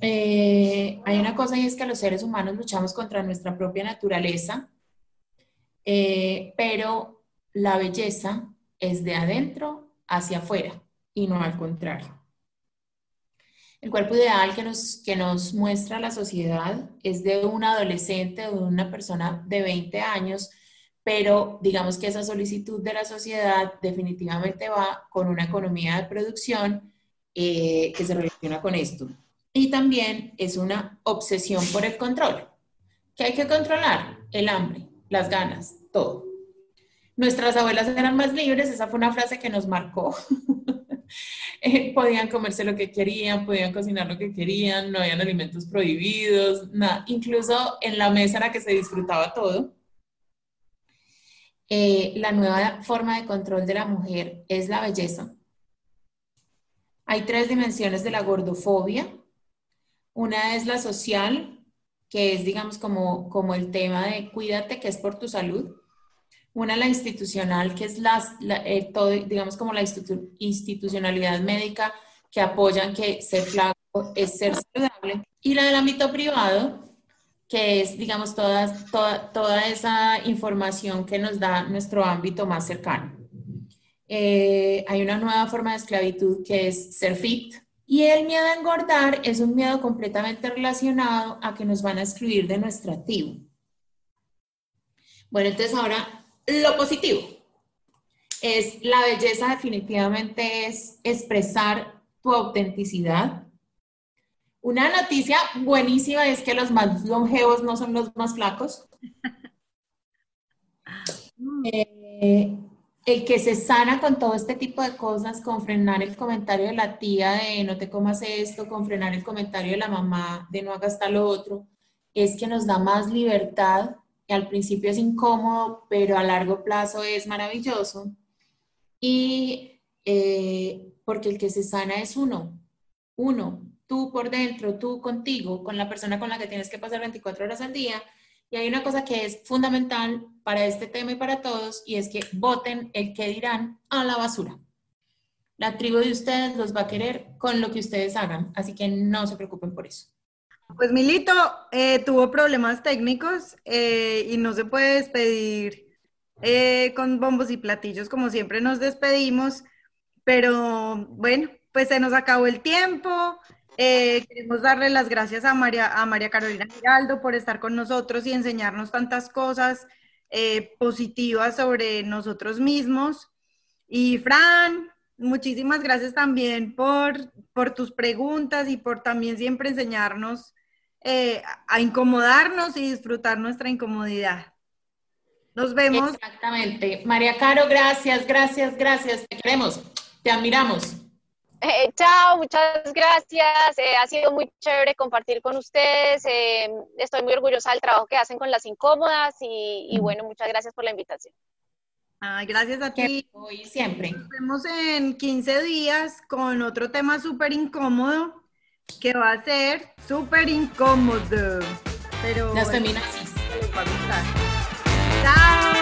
Eh, hay una cosa y es que los seres humanos luchamos contra nuestra propia naturaleza, eh, pero la belleza es de adentro hacia afuera y no al contrario. El cuerpo ideal que nos, que nos muestra la sociedad es de un adolescente o de una persona de 20 años, pero digamos que esa solicitud de la sociedad definitivamente va con una economía de producción eh, que se relaciona con esto. Y también es una obsesión por el control. ¿Qué hay que controlar? El hambre, las ganas, todo. Nuestras abuelas eran más libres, esa fue una frase que nos marcó. Eh, podían comerse lo que querían, podían cocinar lo que querían, no habían alimentos prohibidos, nada. Incluso en la mesa era que se disfrutaba todo. Eh, la nueva forma de control de la mujer es la belleza. Hay tres dimensiones de la gordofobia. Una es la social, que es, digamos, como, como el tema de cuídate, que es por tu salud. Una la institucional, que es las, eh, todo, digamos, como la institucionalidad médica que apoyan que ser flaco es ser saludable. Y la del ámbito privado, que es, digamos, toda, toda, esa información que nos da nuestro ámbito más cercano. Eh, hay una nueva forma de esclavitud que es ser fit. Y el miedo a engordar es un miedo completamente relacionado a que nos van a excluir de nuestra tribu. Bueno, entonces ahora lo positivo es la belleza definitivamente es expresar tu autenticidad. Una noticia buenísima es que los más longevos no son los más flacos. Eh, el que se sana con todo este tipo de cosas, con frenar el comentario de la tía de no te comas esto, con frenar el comentario de la mamá de no hagas tal otro, es que nos da más libertad al principio es incómodo, pero a largo plazo es maravilloso. Y eh, porque el que se sana es uno, uno, tú por dentro, tú contigo, con la persona con la que tienes que pasar 24 horas al día. Y hay una cosa que es fundamental para este tema y para todos, y es que voten el que dirán a la basura. La tribu de ustedes los va a querer con lo que ustedes hagan, así que no se preocupen por eso. Pues Milito eh, tuvo problemas técnicos eh, y no se puede despedir eh, con bombos y platillos como siempre nos despedimos, pero bueno, pues se nos acabó el tiempo. Queremos darle las gracias a María, a María Carolina Giraldo por estar con nosotros y enseñarnos tantas cosas positivas sobre nosotros mismos. Y Fran, muchísimas gracias también por, por tus preguntas y por también siempre enseñarnos eh, a incomodarnos y disfrutar nuestra incomodidad. Nos vemos. Exactamente. María Caro, gracias, gracias, gracias. Te queremos, te admiramos. Eh, chao, muchas gracias. Eh, ha sido muy chévere compartir con ustedes. estoy muy orgullosa del trabajo que hacen con las incómodas y, y bueno, muchas gracias por la invitación. Ay, gracias a ti. Hoy siempre. Nos vemos en 15 días con otro tema súper incómodo que va a ser súper incómodo. Pero las feminazis. Chao.